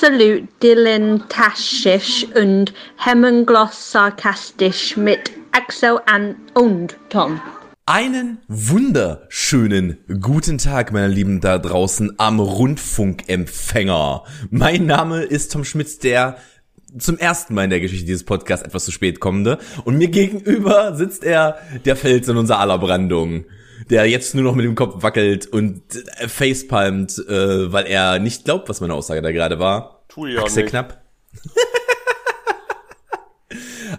absolut dilettantisch und hemmungslos sarkastisch mit Axel an und Tom. Einen wunderschönen guten Tag, meine Lieben da draußen am Rundfunkempfänger. Mein Name ist Tom Schmitz, der zum ersten Mal in der Geschichte dieses Podcasts etwas zu spät kommende. Und mir gegenüber sitzt er, der Fels in unserer aller Brandung der jetzt nur noch mit dem Kopf wackelt und äh, facepalmt, äh, weil er nicht glaubt, was meine Aussage da gerade war. Tu auch Axel nicht. Knapp.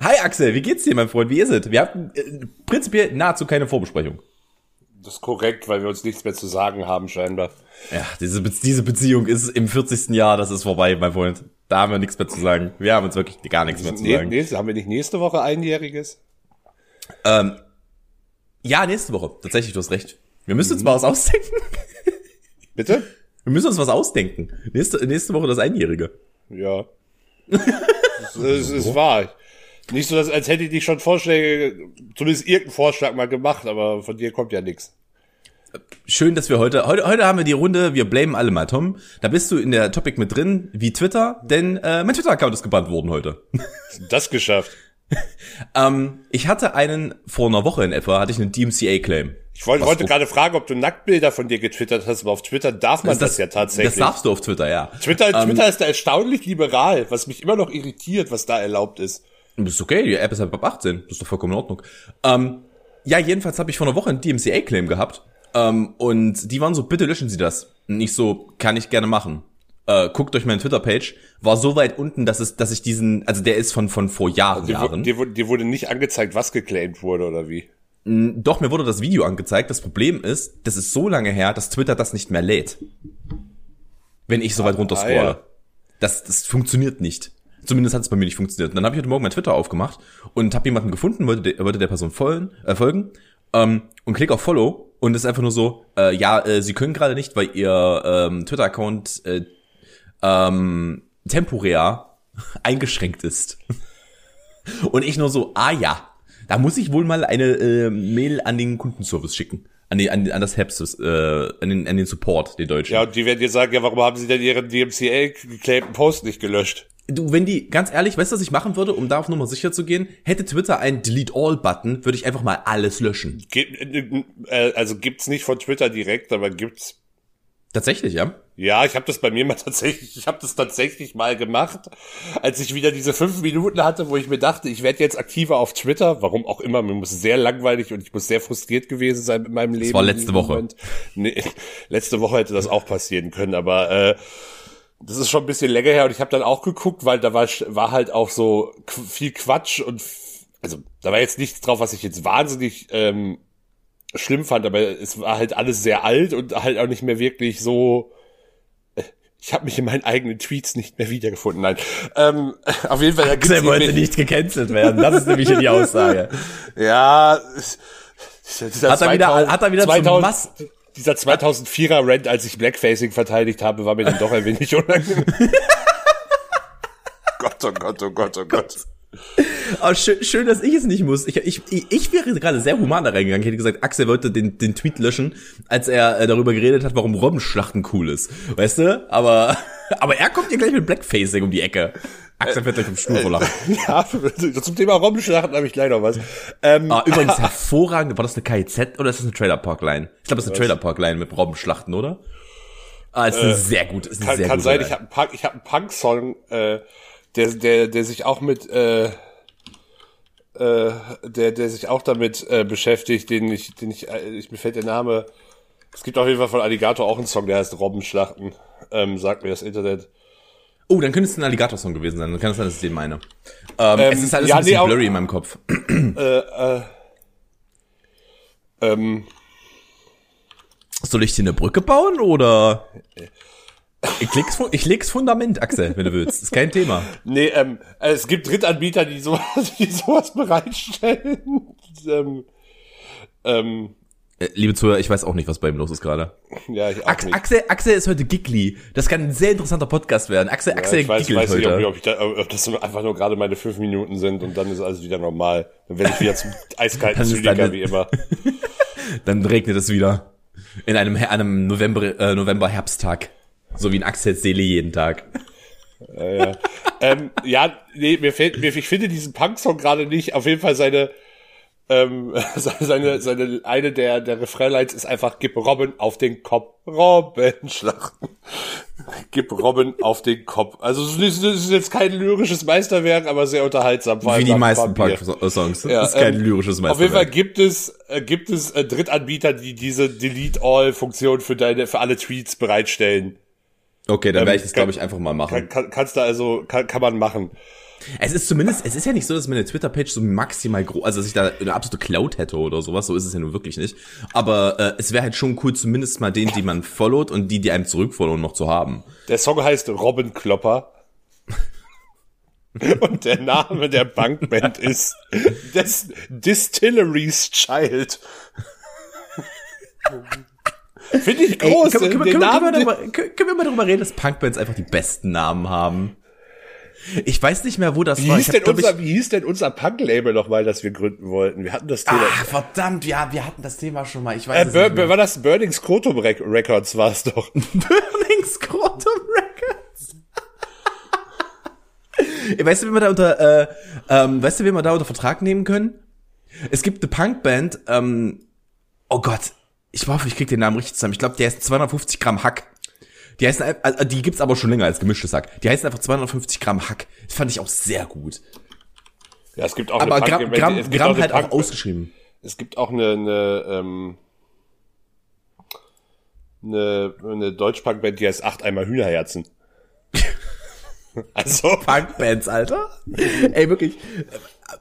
Hi Axel, wie geht's dir, mein Freund? Wie ist es? Wir hatten äh, prinzipiell nahezu keine Vorbesprechung. Das ist korrekt, weil wir uns nichts mehr zu sagen haben, scheinbar. Ja, diese, Be diese Beziehung ist im 40. Jahr, das ist vorbei, mein Freund. Da haben wir nichts mehr zu sagen. Wir haben uns wirklich gar nichts mehr zu sagen. nächste, haben wir nicht nächste Woche einjähriges? Ähm, ja, nächste Woche. Tatsächlich, du hast recht. Wir müssen uns mal was ausdenken. Bitte? Wir müssen uns was ausdenken. Nächste, nächste Woche das Einjährige. Ja. es, es ist wahr. Nicht so, dass, als hätte ich dich schon Vorschläge, zumindest irgendeinen Vorschlag mal gemacht, aber von dir kommt ja nichts. Schön, dass wir heute, heute, heute haben wir die Runde, wir blamen alle mal Tom. Da bist du in der Topic mit drin, wie Twitter, denn äh, mein Twitter-Account ist gebannt worden heute. Das geschafft. ähm, ich hatte einen, vor einer Woche in etwa, hatte ich einen DMCA-Claim. Ich wollte, wollte gerade fragen, ob du Nacktbilder von dir getwittert hast, aber auf Twitter darf man das, ja tatsächlich. Das darfst du auf Twitter, ja. Twitter, Ähm, Twitter ist da erstaunlich liberal, was mich immer noch irritiert, was da erlaubt ist. Das ist okay, die App ist halt ab 18. Das ist doch vollkommen in Ordnung. Ähm, ja, jedenfalls habe ich vor einer Woche einen DMCA-Claim gehabt. Ähm, und die waren so, bitte löschen Sie das. Und ich so, kann ich gerne machen. Äh, guckt euch meine Twitter-Page. War so weit unten, dass es, dass ich diesen, also der ist von, von vor Jahren. Dir, Jahren. dir, wurde- dir wurde nicht angezeigt, was geclaimed wurde, oder wie? Doch, mir wurde das Video angezeigt. Das Problem ist, das ist so lange her, dass Twitter das nicht mehr lädt. Wenn ich so weit runter scrolle. ja. Das, das funktioniert nicht. Zumindest hat es bei mir nicht funktioniert. Und dann habe ich heute Morgen mein Twitter aufgemacht und habe jemanden gefunden, wollte der, wollte der Person folgen, äh, folgen ähm, und klick auf Follow und es ist einfach nur so, äh, ja, äh, Sie können gerade nicht, weil Ihr ähm, Twitter-Account äh, ähm, temporär eingeschränkt ist. Und ich nur so, ah ja, da muss ich wohl mal eine äh, Mail an den Kundenservice schicken. An, die, an, an das Help, äh, an, den, an den Support, den deutschen. Ja, und die werden dir sagen, ja, warum haben sie denn ihren DMCA-geclaimten Post nicht gelöscht? Du, wenn die, ganz ehrlich, weißt du, was ich machen würde, um da auf Nummer sicher zu gehen? Hätte Twitter einen Delete All-Button, würde ich einfach mal alles löschen. Gibt, äh, also gibt's nicht von Twitter direkt, aber gibt's. Tatsächlich, ja? Ja, ich habe das bei mir mal tatsächlich, ich habe das tatsächlich mal gemacht, als ich wieder diese fünf Minuten hatte, wo ich mir dachte, ich werde jetzt aktiver auf Twitter, warum auch immer, mir muss sehr langweilig und ich muss sehr frustriert gewesen sein mit meinem Leben. war in letzte Woche. Nee, letzte Woche hätte das auch passieren können, aber äh, das ist schon ein bisschen länger her und ich habe dann auch geguckt, weil da war, war halt auch so viel Quatsch und also da war jetzt nichts drauf, was ich jetzt wahnsinnig ähm, schlimm fand, aber es war halt alles sehr alt und halt auch nicht mehr wirklich so. Ich habe mich in meinen eigenen Tweets nicht mehr wiedergefunden. Nein, ähm, auf jeden Fall. da Axel wollte nicht gecancelt werden. Das ist nämlich die Aussage. Ja. dieser Hat er wieder- 2000 hat er wieder zum 2000 Mass- Dieser 2004er Rant, als ich Blackfacing verteidigt habe, war mir dann doch ein wenig unangenehm. Gott, oh Gott, oh Gott, oh Gott. Aber schön, schön, dass ich es nicht muss. Ich, ich, ich wäre gerade sehr human da reingegangen. Ich hätte gesagt, Axel wollte den, den Tweet löschen, als er äh, darüber geredet hat, warum Robbenschlachten cool ist. Weißt du? Aber, aber er kommt hier gleich mit Blackfacing um die Ecke. Axel wird gleich vom Stuhl verlachen. Ja, zum Thema Robbenschlachten habe ich gleich noch was. Ähm, Ah, übrigens hervorragend. War das eine KIZ oder ist das eine Trailer Park Line? Ich glaube, das ist eine Trailer Park Line mit Robbenschlachten, oder? Ah, ist eine sehr gut, ist eine kann, sehr kann sein, Line. ich habe einen Punk, ich hab einen Punk-Song, äh, der, der, der sich auch mit, äh, äh, der, der sich auch damit äh, beschäftigt, den ich, den ich, äh, ich mir fällt der Name. Es gibt auf jeden Fall von Alligator auch einen Song, der heißt Robbenschlachten. Ähm, sagt mir das Internet. Oh, dann könnte es ein Alligator-Song gewesen sein. Dann kann es sein, dass ich den meine. Ähm, Ähm, es ist alles ja, ein bisschen nee, auch- blurry in meinem Kopf. Ähm, Soll ich dir eine Brücke bauen oder? Ich leg's, ich leg's Fundament, Axel, wenn du willst. Ist kein Thema. nee, ähm, es gibt Drittanbieter, die sowas, die sowas bereitstellen. ähm, ähm, Äh, liebe Zuhörer, ich weiß auch nicht, was bei ihm los ist gerade. ja, ich auch Ax nicht. Axel, Axel ist heute giggly. Das kann ein sehr interessanter Podcast werden. Axel, Ja, Axel ich weiß, ich weiß nicht, ob, heute. ob, ich da, ob das einfach nur gerade meine fünf Minuten sind und dann ist alles wieder normal. Dann werde ich wieder zum eiskalten Zyniker wie immer. Dann regnet es wieder. In einem, einem November, äh, November Herbsttag. So wie in Axels Seele jeden Tag. Ja, ja. ähm, ja, nee, mir fällt, mir, ich finde diesen Punk-Song gerade nicht. Auf jeden Fall seine, ähm, seine, seine, eine der, der Refrainlines ist einfach, gib Robin auf den Kopf. Robin schlachten. gib Robin auf den Kopf. Also, es ist, jetzt kein lyrisches Meisterwerk, aber sehr unterhaltsam. Wie die meisten. Punk-Songs. Ja, ist kein ähm, lyrisches Auf jeden Fall Meisterwerk. gibt es, äh, gibt es äh, Drittanbieter, die diese Delete-All-Funktion für deine, für alle Tweets bereitstellen. Okay, dann ähm, werde ich das, glaube ich, einfach mal machen. Kann, kann, kannst du also, kann, kann man machen. Es ist zumindest, es ist ja nicht so, dass meine Twitter-Page so maximal groß, also dass ich da eine absolute Cloud hätte oder sowas, so ist es ja nun wirklich nicht. Aber äh, es wäre halt schon cool, zumindest mal den, die man followt und die, die einem zurückfollowen, noch zu haben. Der Song heißt Robin Klopper. Und der Name der Bankband ist Dis Distillery's Child. Finde ich Ey, groß. können, wir- können, können, wir- Namen, können, wir darüber, können, können wir mal darüber reden, dass Punkbands einfach die besten Namen haben? Ich weiß nicht mehr, wo das wie, war. hieß Ich denn hab, unser, wie hieß denn unser Punk-Label nochmal, das wir gründen wollten? Wir hatten das Thema. Ah, verdammt, ja, wir hatten das Thema schon mal. Ich weiß äh, es nicht mehr. war das Burning Scrotum Rec- Records war es doch. Burning Scrotum Records. Ey, weißt du, wie wir da unter, äh, ähm, weißt du, wie wir da unter Vertrag nehmen können? Es gibt eine Punkband, ähm, oh Gott, ich hoffe, ich krieg den Namen richtig zusammen. Ich glaube, der ist 250 Gramm Hack. Die heißen, also, die gibt's aber schon länger als gemischtes Hack. Die heißen einfach 250 Gramm Hack. Das fand ich auch sehr gut. Ja, es gibt auch Aber eine Gramm, Punk- Gramm, Gramm auch halt auch Punk- ausgeschrieben. Es gibt auch eine, eine, ähm, eine, eine Deutsch-Punk-Band, die heißt Acht Eimer Hühnerherzen. also, Punkbands, Alter. Ey, wirklich.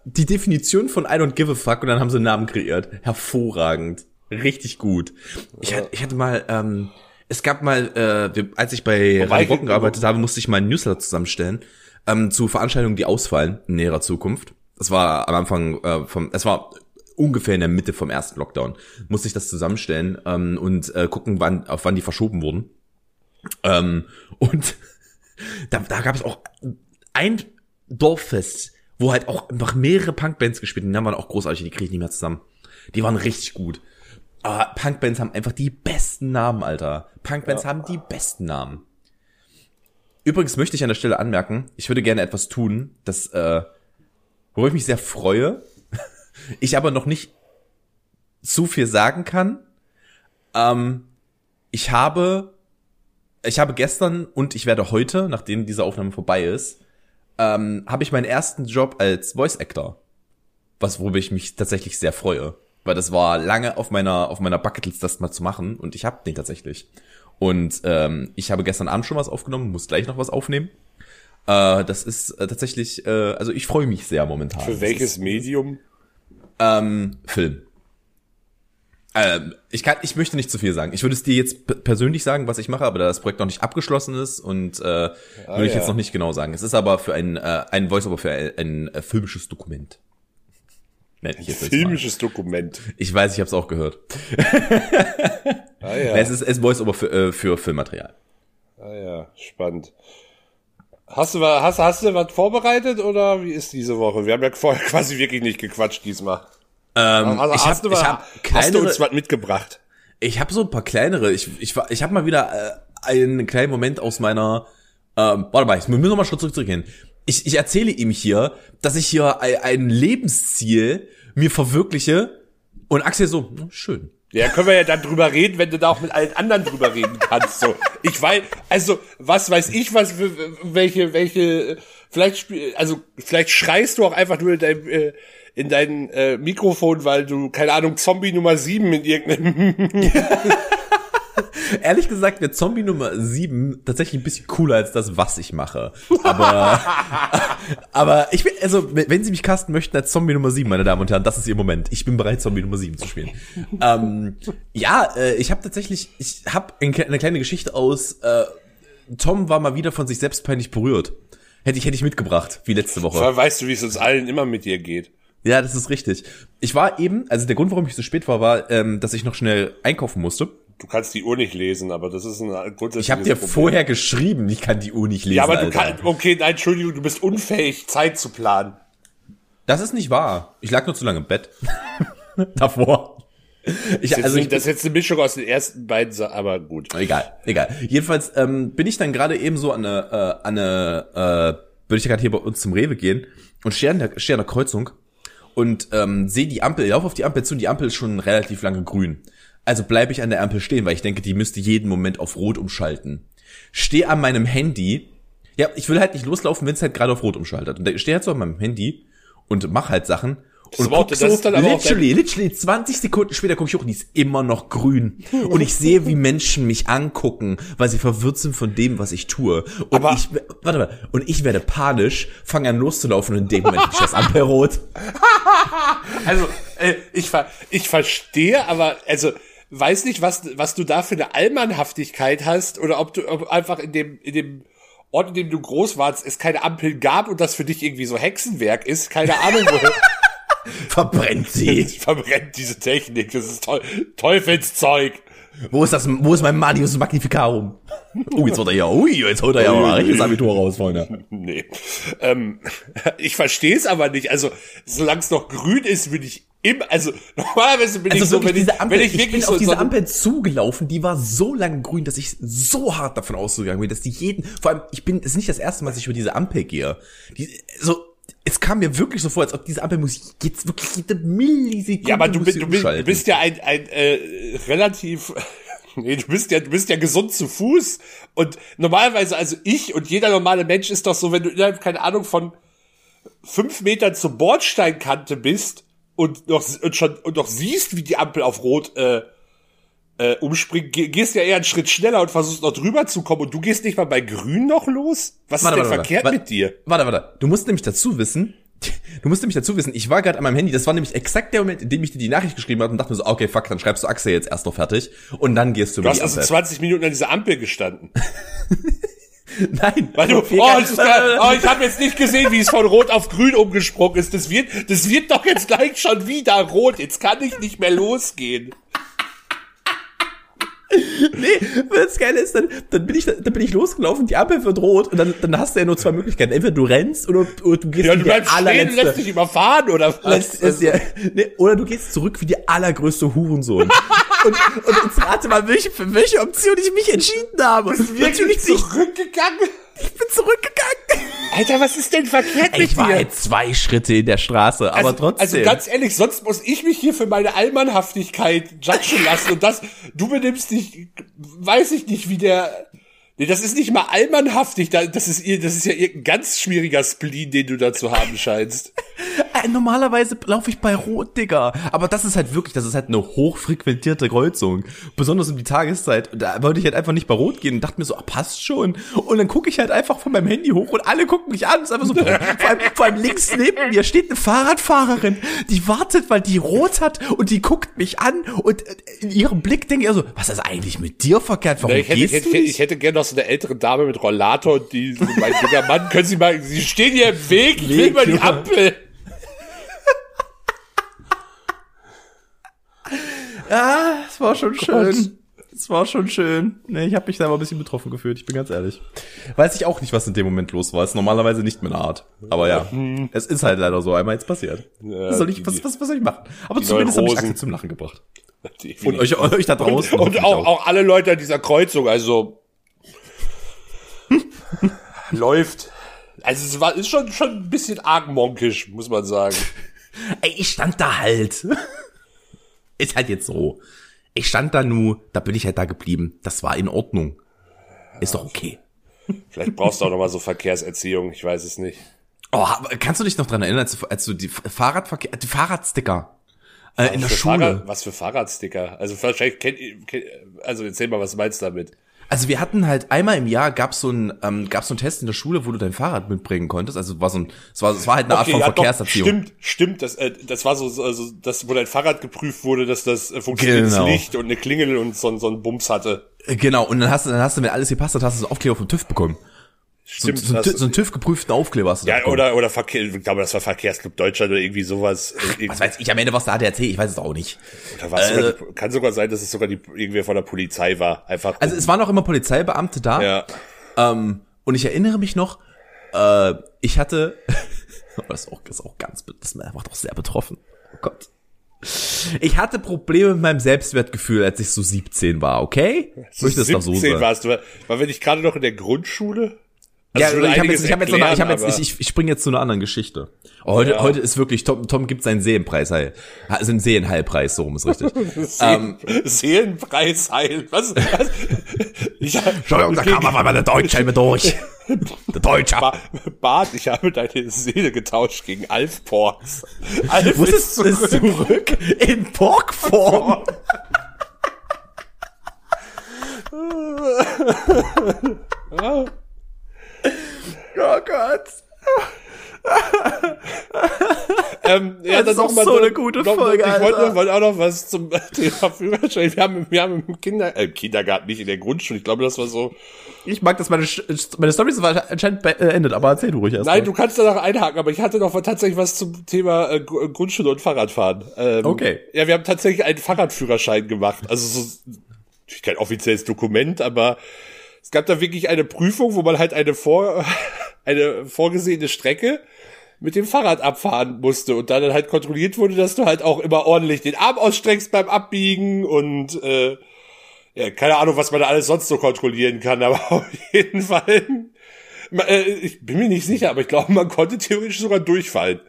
Die Definition von I don't give a fuck und dann haben sie einen Namen kreiert. Hervorragend. Richtig gut. Ich, hatte, ich hatte mal, ähm, es gab mal, äh, als ich bei Brocken gearbeitet habe, musste ich mal einen Newsletter zusammenstellen ähm, zu Veranstaltungen, die ausfallen in näherer Zukunft. Das war am Anfang äh, vom, es war ungefähr in der Mitte vom ersten Lockdown. Musste ich das zusammenstellen ähm, und äh, gucken, wann, auf wann die verschoben wurden. Ähm, und da, da gab es auch ein Dorffest, wo halt auch noch mehrere Punkbands gespielt haben. Die waren auch großartig, die kriege ich nicht mehr zusammen. Die waren richtig gut. Aber Punkbands haben einfach die besten Namen, Alter. Punkbands haben die besten Namen. Übrigens möchte ich an der Stelle anmerken, ich würde gerne etwas tun, das, äh, worüber ich mich sehr freue, ich aber noch nicht zu viel sagen kann. Ähm, ich habe, ich habe gestern und ich werde heute, nachdem diese Aufnahme vorbei ist, ähm, habe ich meinen ersten Job als Voice Actor. Was, worüber ich mich tatsächlich sehr freue. Weil das war lange auf meiner, auf meiner Bucketlist, das mal zu machen. Und ich habe den tatsächlich. Und ähm, ich habe gestern Abend schon was aufgenommen, muss gleich noch was aufnehmen. Äh, das ist äh, tatsächlich, äh, also ich freue mich sehr momentan. für welches ist, Medium? ähm, Film. Ähm, ich kann, ich möchte nicht zu viel sagen. Ich würde es dir jetzt persönlich sagen, was ich mache, aber da das Projekt noch nicht abgeschlossen ist und äh, würde ich ja. jetzt noch nicht genau sagen. Es ist aber für ein äh, ein Voiceover für ein, ein äh, filmisches Dokument. Nenn ich jetzt. Filmisches Dokument. Ich weiß, ich habe es auch gehört. Ah ja, Es ist es ist Voiceover für, äh, für Filmmaterial. ah ja, spannend. Hast du, wa- hast, hast du was vorbereitet oder wie ist diese Woche? Wir haben ja vorher quasi wirklich nicht gequatscht diesmal. Ähm, Also ich hast, habe was- hab hast du kleinere, uns was mitgebracht? Ich habe so ein paar kleinere. Ich ich ich habe mal wieder äh, einen kleinen Moment aus meiner. Ähm, warte mal, ich wir müssen noch mal Schritt zurück zurückgehen. Ich, ich erzähle ihm hier, dass ich hier ein, ein Lebensziel mir verwirkliche und Axel so schön. Ja, können wir ja dann drüber reden, wenn du da auch mit allen anderen drüber reden kannst. So, ich weiß, also was weiß ich, was für- welche welche vielleicht spiel, also vielleicht schreist du auch einfach nur in dein, äh, in dein äh, Mikrofon, weil du keine Ahnung Zombie Nummer 7 in irgendeinem Ehrlich gesagt, wäre Zombie Nummer 7 tatsächlich ein bisschen cooler als das, was ich mache. Aber, aber ich bin, also, wenn Sie mich casten möchten als Zombie Nummer 7, meine Damen und Herren, das ist Ihr Moment. Ich bin bereit, Zombie Nummer 7 zu spielen. ähm, ja, äh, ich habe tatsächlich, ich habe eine kleine Geschichte aus, äh, Tom war mal wieder von sich selbst peinlich berührt. Hätte ich, hätte ich mitgebracht, wie letzte Woche. Weil weißt du, wie es uns allen immer mit dir geht. Ja, das ist richtig. Ich war eben, also der Grund, warum ich so spät war, war, ähm, dass ich noch schnell einkaufen musste. Du kannst die Uhr nicht lesen, aber das ist ein grundsätzliches Ich habe dir Problem. vorher geschrieben, ich kann die Uhr nicht lesen. Ja, aber du Alter. kannst, okay, nein, Entschuldigung, du bist unfähig, Zeit zu planen. Das ist nicht wahr. Ich lag nur zu lange im Bett. Davor. Ich, also ich, das ist jetzt eine Mischung aus den ersten beiden, aber gut. Egal, egal. Jedenfalls ähm, bin ich dann gerade eben so an eine, äh, an eine äh, würde ich gerade hier bei uns zum Rewe gehen und stehe an der, stehe an der Kreuzung und ähm, sehe die Ampel, laufe auf die Ampel zu und die Ampel ist schon relativ lange grün. Also bleibe ich an der Ampel stehen, weil ich denke, die müsste jeden Moment auf Rot umschalten. Stehe an meinem Handy. Ja, ich will halt nicht loslaufen, wenn es halt gerade auf Rot umschaltet. Und ich stehe halt so an meinem Handy und mache halt Sachen. Und aber auch- guck das so, auch literally, literally 20 Sekunden später gucke ich hoch und die ist immer noch grün. Und ich sehe, wie Menschen mich angucken, weil sie verwirrt sind von dem, was ich tue. Und Aber- ich, warte mal, und ich werde panisch, fange an loszulaufen und in dem Moment ist das Ampel rot. Also, äh, ich, ver ich verstehe, aber also weiß nicht, was, was du da für eine Allmannhaftigkeit hast oder ob du ob einfach in dem, in dem Ort, in dem du groß warst, es keine Ampeln gab und das für dich irgendwie so Hexenwerk ist. Keine Ahnung, woher Verbrennt sie. verbrennt diese Technik. Das ist Teu Teufelszeug. Wo ist das, wo ist mein Manius Magnificarum? Oh, jetzt holt er ja, ui, jetzt holt er ja mal richtiges Abitur raus, Freunde. Nee. Ähm, ich verstehe es aber nicht. Also, solange es noch grün ist, würde ich immer, also normalerweise bin Also ich so, wenn ich, Ampel, wenn ich, ich wirklich bin so, auf diese Ampel zugelaufen, die war so lange grün, dass ich so hart davon ausgegangen bin, dass die jeden, vor allem, ich bin, es ist nicht das erste Mal, dass ich über diese Ampel gehe. Die, so, es kam mir wirklich so vor, als ob diese Ampel muss jetzt wirklich jede Millisekunde Ja, aber du, bist- du, bist, du bist ja ein, ein äh, relativ. Nee, du bist ja, du bist ja gesund zu Fuß. Und normalerweise, also ich und jeder normale Mensch ist doch so, wenn du innerhalb, keine Ahnung, von fünf Metern zur Bordsteinkante bist und noch, und schon, und noch siehst, wie die Ampel auf Rot äh, äh, umspringt, geh, gehst ja eher einen Schritt schneller und versuchst noch drüber zu kommen und du gehst nicht mal bei Grün noch los? Was Warte, ist denn warte, verkehrt warte. mit dir? Warte, warte. Du musst nämlich dazu wissen, du musst nämlich dazu wissen, ich war gerade an meinem Handy, das war nämlich exakt der Moment, in dem ich dir die Nachricht geschrieben habe und dachte mir so, okay, fuck, dann schreibst du Axel jetzt erst noch fertig und dann gehst du Du hast also Ampel. 20 Minuten an dieser Ampel gestanden. Nein, Weil du, oh, das kann, oh, ich habe jetzt nicht gesehen, wie es von Rot auf Grün umgesprungen ist. Das wird, das wird doch jetzt gleich schon wieder rot. Jetzt kann ich nicht mehr losgehen. Nee, das Geile ist, dann, dann bin ich, dann bin ich losgelaufen, die Ampel wird rot und dann, dann hast du ja nur zwei Möglichkeiten. Entweder du rennst oder, oder du gehst Ja, du der bleibst stehen und lässt dich überfahren oder was? Lässt, ist ja, nee, oder du gehst zurück wie der allergrößte Hurensohn. und, und jetzt rate mal, welche, für welche Option ich mich entschieden habe. Natürlich nicht. zurückgegangen. Ich bin zurückgegangen. Alter, was ist denn verkehrt mit Ich war dir? halt zwei Schritte in der Straße, aber also, trotzdem. also ganz ehrlich, sonst muss ich mich hier für meine Allmannhaftigkeit judgen lassen und das, du benimmst dich, weiß ich nicht, wie der, nee, das ist nicht mal allmannhaftig, da- das ist, ihr- das ist ja irgendein ganz schwieriger Spleen, den du da zu haben scheinst. Äh, Normalerweise laufe ich bei Rot, Digga. Aber das ist halt wirklich, das ist halt eine hochfrequentierte Kreuzung. Besonders um die Tageszeit. Und da wollte ich halt einfach nicht bei Rot gehen und dachte mir so, ah, passt schon. Und dann gucke ich halt einfach von meinem Handy hoch und alle gucken mich an. Ist einfach so, vor allem, vor allem links neben mir steht eine Fahrradfahrerin, die wartet, weil die Rot hat und die guckt mich an und äh, in ihrem Blick denke ich so, was ist eigentlich mit dir verkehrt? Warum Ich hätte, ich, gehst hätte, du ich nicht? hätte gerne noch so eine ältere Dame mit Rollator, die so, mein junger Mann, können Sie mal, Sie stehen hier im Weg, ich will mal die. Ampel. Ah, es war schon schön. Es war schon schön. Nee, ich habe mich da aber ein bisschen betroffen gefühlt, ich bin ganz ehrlich. Weiß ich auch nicht, was in dem Moment los war. Ist normalerweise nicht meine Art. Aber ja, es ist halt leider so einmal jetzt passiert. was, soll ich, was, was, was soll ich machen? Aber zumindest habe ich. Axel zum Lachen gebracht. Und Definitiv. euch, euch da draußen. Und hoffentlich auch, auch alle Leute an dieser Kreuzung, also läuft. Also es war ist schon schon ein bisschen arg monkisch, muss man sagen. Ey, ich stand da halt. Ist halt jetzt so. Ich stand da nur, da bin ich halt da geblieben. Das war in Ordnung. Ist doch okay. Vielleicht brauchst du auch noch mal so Verkehrserziehung, ich weiß es nicht. Oh, kannst du dich noch dran erinnern, als du, als du die Fahrradverkehr, die Fahrradsticker äh, in der Schule. Fahrrad, was für Fahrradsticker? Also wahrscheinlich kennt, kennt also erzähl mal, was du meinst damit? Also wir hatten halt einmal im Jahr gab's so ein ähm, gab's so einen Test in der Schule, wo du dein Fahrrad mitbringen konntest. Also es war so ein es war es war halt eine Art von ja, doch, Verkehrserziehung. Stimmt, stimmt. Das, äh, das war so, so- also das, wo dein Fahrrad geprüft wurde, dass das äh, funktionierendes Genau. Licht und eine Klingel und so, ein- so ein Bums hatte. Äh, Genau, und dann hast du dann hast du wenn alles gepasst hat, hast du so Aufkleber vom TÜV bekommen. So, Stimmt. so, das- so, so einen TÜV geprüften Aufkleber hast du da ja, oder, oder Verkehr, ich glaube, das war Verkehrsclub Deutschland oder irgendwie sowas. Äh, Was weiß ich, am Ende was der ADAC, ich weiß es auch nicht. Oder war's sogar die, kann sogar sein, dass es sogar die, irgendwer von der Polizei war. Einfach. Äh. Also es waren auch immer Polizeibeamte da. ja. Ähm, und ich erinnere mich noch, äh, ich hatte, das ist auch, das ist auch ganz, das macht auch sehr betroffen. Oh Gott. Ich hatte Probleme mit meinem Selbstwertgefühl, als ich so 17 war, okay? Ich möchte es doch so 17 sagen. warst du. War wir nicht gerade noch in der Grundschule? Ja, Also würde ich habe jetzt, ich hab jetzt, noch, eine- ich, hab erklären, jetzt ich, ich, springe jetzt zu einer anderen Geschichte. Oh, heute, Ja. heute ist wirklich, Tom, Tom gibt seinen Seelenpreis heil. Also einen Seelenheilpreis, so rum ist richtig. Seelen, Seelenpreis heilen. Was? was? Ich, Entschuldigung, da kam aber mal der Deutsche mit durch. Der Deutsche. Ba- Bart, ich habe deine Seele getauscht gegen Alf Ports. Alf ist es zurück? In Porkform. Oh Gott. Ähm, ja, Das ist auch noch mal so eine gute Folge, Ich wollte, Alter. wollte auch noch was zum Thema Führerschein. Wir haben, wir haben im Kinder, äh, Kindergarten, nicht in der Grundschule. Ich glaube, das war so. Ich mag, dass meine, meine Story so anscheinend beendet, aber erzähl du ruhig erst. Nein, du kannst danach einhaken, aber ich hatte noch tatsächlich was zum Thema äh, Gr- Grundschule und Fahrradfahren. Ähm, Okay. Ja, wir haben tatsächlich einen Fahrradführerschein gemacht. Also so, natürlich kein offizielles Dokument, aber es gab da wirklich eine Prüfung, wo man halt eine vor, eine vorgesehene Strecke mit dem Fahrrad abfahren musste und dann halt kontrolliert wurde, dass du halt auch immer ordentlich den Arm ausstreckst beim Abbiegen und äh, ja, keine Ahnung, was man da alles sonst so kontrollieren kann, aber auf jeden Fall, äh, ich bin mir nicht sicher, aber ich glaube, man konnte theoretisch sogar durchfallen.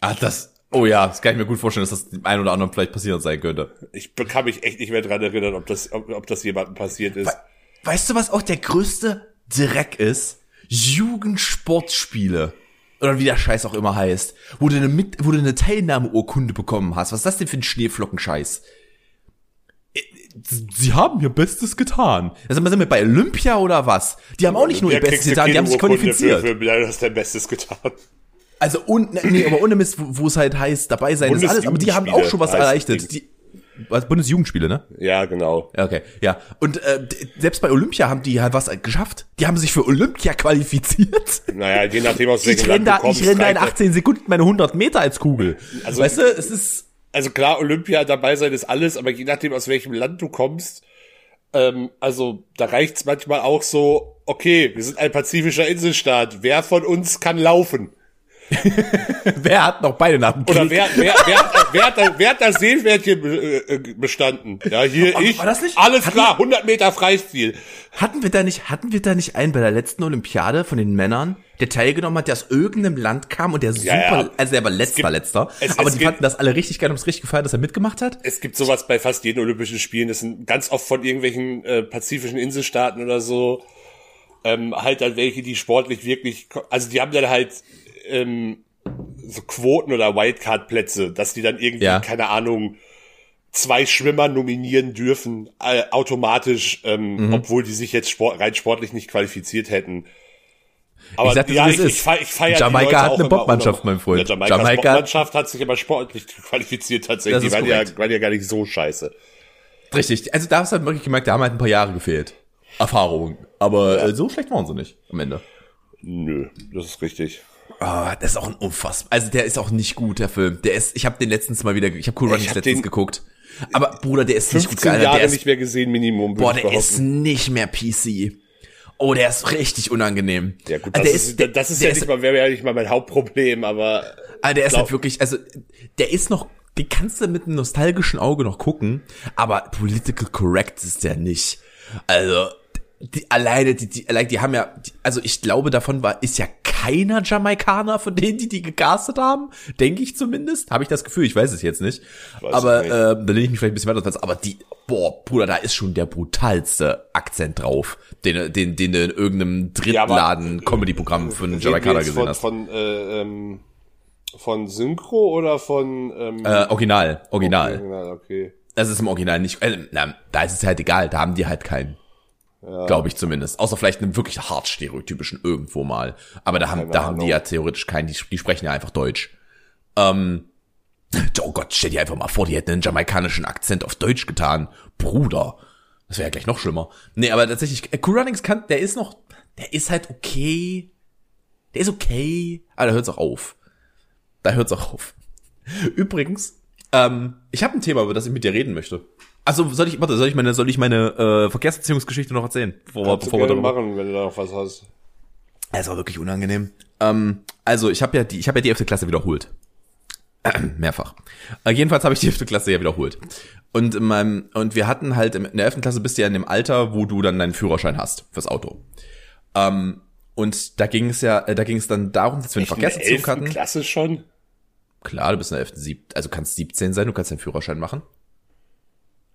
Ah, das, oh ja, das kann ich mir gut vorstellen, dass das dem einen oder anderen vielleicht passiert sein könnte. Ich kann mich echt nicht mehr dran erinnern, ob das, ob, ob das jemandem passiert ist. Weißt du, was auch der größte Dreck ist? Jugendsportspiele. Oder wie der Scheiß auch immer heißt. Wo du eine, Mit wo du eine Teilnahmeurkunde bekommen hast. Was ist das denn für ein Schneeflockenscheiß? Äh, Sie haben ihr Bestes getan. Also sind wir bei Olympia oder was? Die haben auch nicht nur ihr Bestes getan, die haben sich qualifiziert. Für, für, du hast dein Bestes getan. Also und nee, aber ohne Mist, wo es halt heißt, dabei sein ist alles, aber die haben auch schon was erleichtert. Die, was, Bundesjugendspiele, ne? Ja, genau. Okay, ja. Und äh, selbst bei Olympia haben die halt was geschafft. Die haben sich für Olympia qualifiziert. Naja, je nachdem, aus welchem Land du da, kommst. ich renn da in reicht- 18 Sekunden meine 100 Meter als Kugel. Also- weißt du, es ist, Also klar, Olympia dabei sein ist alles, aber je nachdem, aus welchem Land du kommst, ähm, also da reicht's manchmal auch so, okay, wir sind ein pazifischer Inselstaat, wer von uns kann laufen? Wer hat noch beide nach dem Oder wer, wer, wer, hat, wer, hat, da- wer hat das Seepferdchen äh, bestanden? Ja, hier Oh, ich. war das nicht? Alles Hatten- klar, 100 Meter Freistil. Hatten wir da nicht, hatten wir da nicht einen bei der letzten Olympiade von den Männern, der teilgenommen hat, der aus irgendeinem Land kam und der super, ja. also der war letzter, gibt- letzter, es- aber es die gibt- fanden das alle richtig geil und es richtig gefeiert, dass er mitgemacht hat. Es gibt sowas bei fast jeden Olympischen Spielen. Das sind ganz oft von irgendwelchen äh, pazifischen Inselstaaten oder so. Ähm, halt dann welche, die sportlich wirklich, also die haben dann halt ähm, so Quoten oder Wildcard-Plätze, dass die dann irgendwie, Ja. keine Ahnung, zwei Schwimmer nominieren dürfen, äh, automatisch, ähm, Mhm. obwohl die sich jetzt sport, rein sportlich nicht qualifiziert hätten. Aber Ich sag ja, ich, es ich, ist. feier, ich feier Jamaika hat eine Bobmannschaft, mein Freund. Ja, Jamaikas Jamaika- Bobmannschaft hat sich aber sportlich qualifiziert tatsächlich. Die ist waren ja, waren ja gar nicht so scheiße. Richtig. Also da hast du halt wirklich gemerkt, da haben halt ein paar Jahre gefehlt. Erfahrung. Aber äh, so schlecht waren sie nicht am Ende. Nö, das ist richtig. Ah, das ist auch ein unfassbar. Also der ist auch nicht gut, der Film. Der ist, ich habe den letztens mal wieder, ich habe Cool Runnings hab letztens geguckt. Aber Bruder, der ist nicht gut 15 geil. Jahre Der ist, nicht mehr gesehen, Minimum. boah, der ist nicht mehr PC. Oh, der ist richtig unangenehm. Ja gut, Also das der ist, der- das ist der ja nicht mal, wäre ja nicht mal mein Hauptproblem, aber Ah, der ist Glaub- halt wirklich, also der ist noch, den kannst du mit einem nostalgischen Auge noch gucken, aber political correct ist der nicht. Also die, alleine die, die, allein die haben ja, die, also ich glaube davon war, ist ja keiner Jamaikaner von denen, die die gecastet haben, denke ich zumindest, habe ich das Gefühl, ich weiß es jetzt nicht, Weiß aber ich äh, nicht. da lehne ich mich vielleicht ein bisschen weiter aus, aber die, boah, Bruder, da ist schon der brutalste Akzent drauf, den, den, den du in irgendeinem Ja, aber- Drittladen Comedy-Programm von reden wir Jamaikaner gesehen von, hast. von, äh, ähm, von Synchro oder von ähm, Äh, original, original. Original, okay. Das ist im Original nicht, äh, na, da ist es halt egal, da haben die halt keinen. Glaube ich zumindest. Außer vielleicht einen wirklich hart stereotypischen irgendwo mal. Aber da haben, Keine da haben die ja theoretisch keinen, die, die sprechen ja einfach Deutsch. Ähm, oh Gott, stell dir einfach mal vor, die hätten einen jamaikanischen Akzent auf Deutsch getan. Bruder. Das wäre ja gleich noch schlimmer. Nee, aber tatsächlich, äh, Cool Runnings kann, der ist noch, der ist halt okay. Der ist okay. Aber da hört's auch auf. Da hört's auch auf. Übrigens, ähm, ich habe ein Thema, über das ich mit dir reden möchte. Also soll ich, warte, soll ich meine, soll ich meine äh, Verkehrserziehungsgeschichte noch erzählen, bevor, wir- Kannst du bevor wir gerne darüber machen, wenn du da noch was hast. es war wirklich unangenehm. Ähm, also ich habe ja die, ich habe ja die 11. Klasse wiederholt. Mehrfach. Äh, jedenfalls habe ich die 11. Klasse ja wiederholt. Und in meinem, und wir hatten halt in der 11. Klasse bist du ja in dem Alter, wo du dann deinen Führerschein hast fürs Auto. Ähm, und da ging es ja, äh, da ging es dann darum, dass wir einen In der Verkehrserziehung 11. hatten. Klasse schon? Klar, du bist in der 11. Sieb also kannst 17 sein, du kannst deinen Führerschein machen.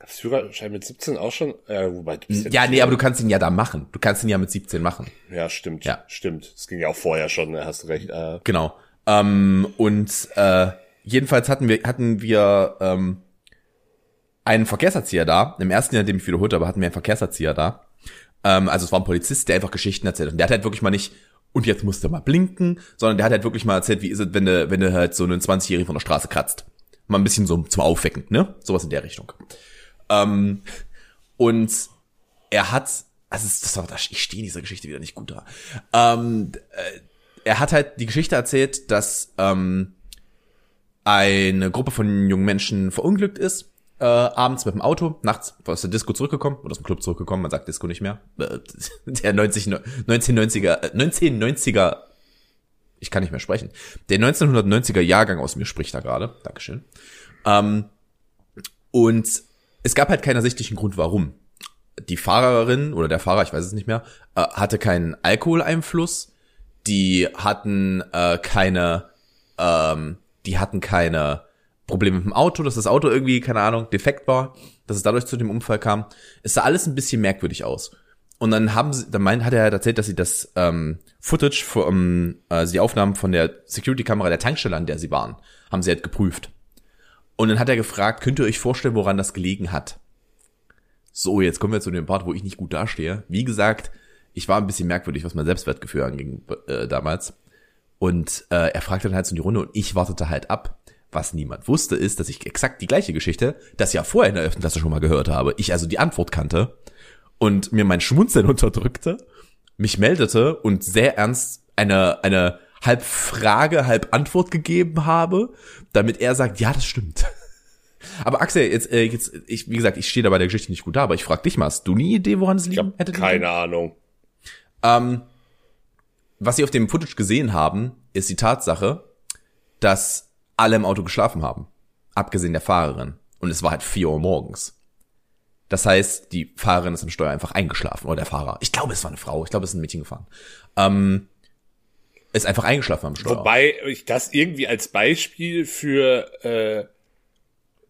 Das Führerschein mit 17 auch schon? Ja, wobei du bist Ja, nicht- nee, aber du kannst ihn ja da machen. Du kannst ihn ja mit 17 machen. Ja, stimmt. Ja. Stimmt. Das ging ja auch vorher schon, hast du recht. Äh, Genau. Ähm, und äh, jedenfalls hatten wir hatten wir ähm, einen Verkehrserzieher da. Im ersten Jahr, in dem ich wiederholt habe, hatten wir einen Verkehrserzieher da. Ähm, also es war ein Polizist, der einfach Geschichten erzählt. Und der hat halt wirklich mal nicht, und jetzt musst du mal blinken, sondern der hat halt wirklich mal erzählt, wie ist es, wenn du, wenn du halt so einen 20-Jährigen von der Straße kratzt. Mal ein bisschen so zum Aufwecken, ne? Sowas in der Richtung. Ähm, und er hat, also das war, ich stehe in dieser Geschichte wieder nicht gut da. Ähm, äh, er hat halt die Geschichte erzählt, dass ähm, eine Gruppe von jungen Menschen verunglückt ist, äh, abends mit dem Auto, nachts aus der Disco zurückgekommen, oder aus dem Club zurückgekommen, man sagt Disco nicht mehr. Äh, Der 90, 1990er, äh, 1990er, ich kann nicht mehr sprechen. Der 1990er Jahrgang aus mir spricht da gerade. Dankeschön. Ähm, und es gab halt keinen ersichtlichen Grund, warum. Die Fahrerin oder der Fahrer, ich weiß es nicht mehr, äh, hatte keinen Alkoholeinfluss. Die hatten äh, keine, ähm, die hatten keine Probleme mit dem Auto, dass das Auto irgendwie, keine Ahnung, defekt war, dass es dadurch zu dem Unfall kam. Es sah alles ein bisschen merkwürdig aus. Und dann haben sie, dann meint, hat er halt erzählt, dass sie das ähm, Footage von, also die Aufnahmen von der Security-Kamera der Tankstelle, an der sie waren, haben sie halt geprüft. Und dann hat er gefragt, könnt ihr euch vorstellen, woran das gelegen hat? So, jetzt kommen wir zu dem Part, wo ich nicht gut dastehe. Wie gesagt, ich war ein bisschen merkwürdig, was mein Selbstwertgefühl anging äh, damals. Und äh, er fragte dann halt so in die Runde und ich wartete halt ab. Was niemand wusste, ist, dass ich exakt die gleiche Geschichte, das ja vorher in der 11. Klasse schon mal gehört habe, ich also die Antwort kannte und mir mein Schmunzeln unterdrückte, mich meldete und sehr ernst eine, eine halb Frage, halb Antwort gegeben habe, damit er sagt, ja, das stimmt. Aber Axel, jetzt, äh, jetzt, ich, wie gesagt, ich stehe da bei der Geschichte nicht gut da, aber ich frag dich mal, hast du eine Idee, woran es liegen hätte? keine Ahnung. ähm, was sie auf dem Footage gesehen haben, ist die Tatsache, dass alle im Auto geschlafen haben. Abgesehen der Fahrerin. Und es war halt vier Uhr morgens. Das heißt, die Fahrerin ist am Steuer einfach eingeschlafen. Oder der Fahrer. Ich glaube, es war eine Frau. Ich glaube, es ist ein Mädchen gefahren. Ähm, ist einfach eingeschlafen am Steuer. Wobei ich das irgendwie als Beispiel für äh,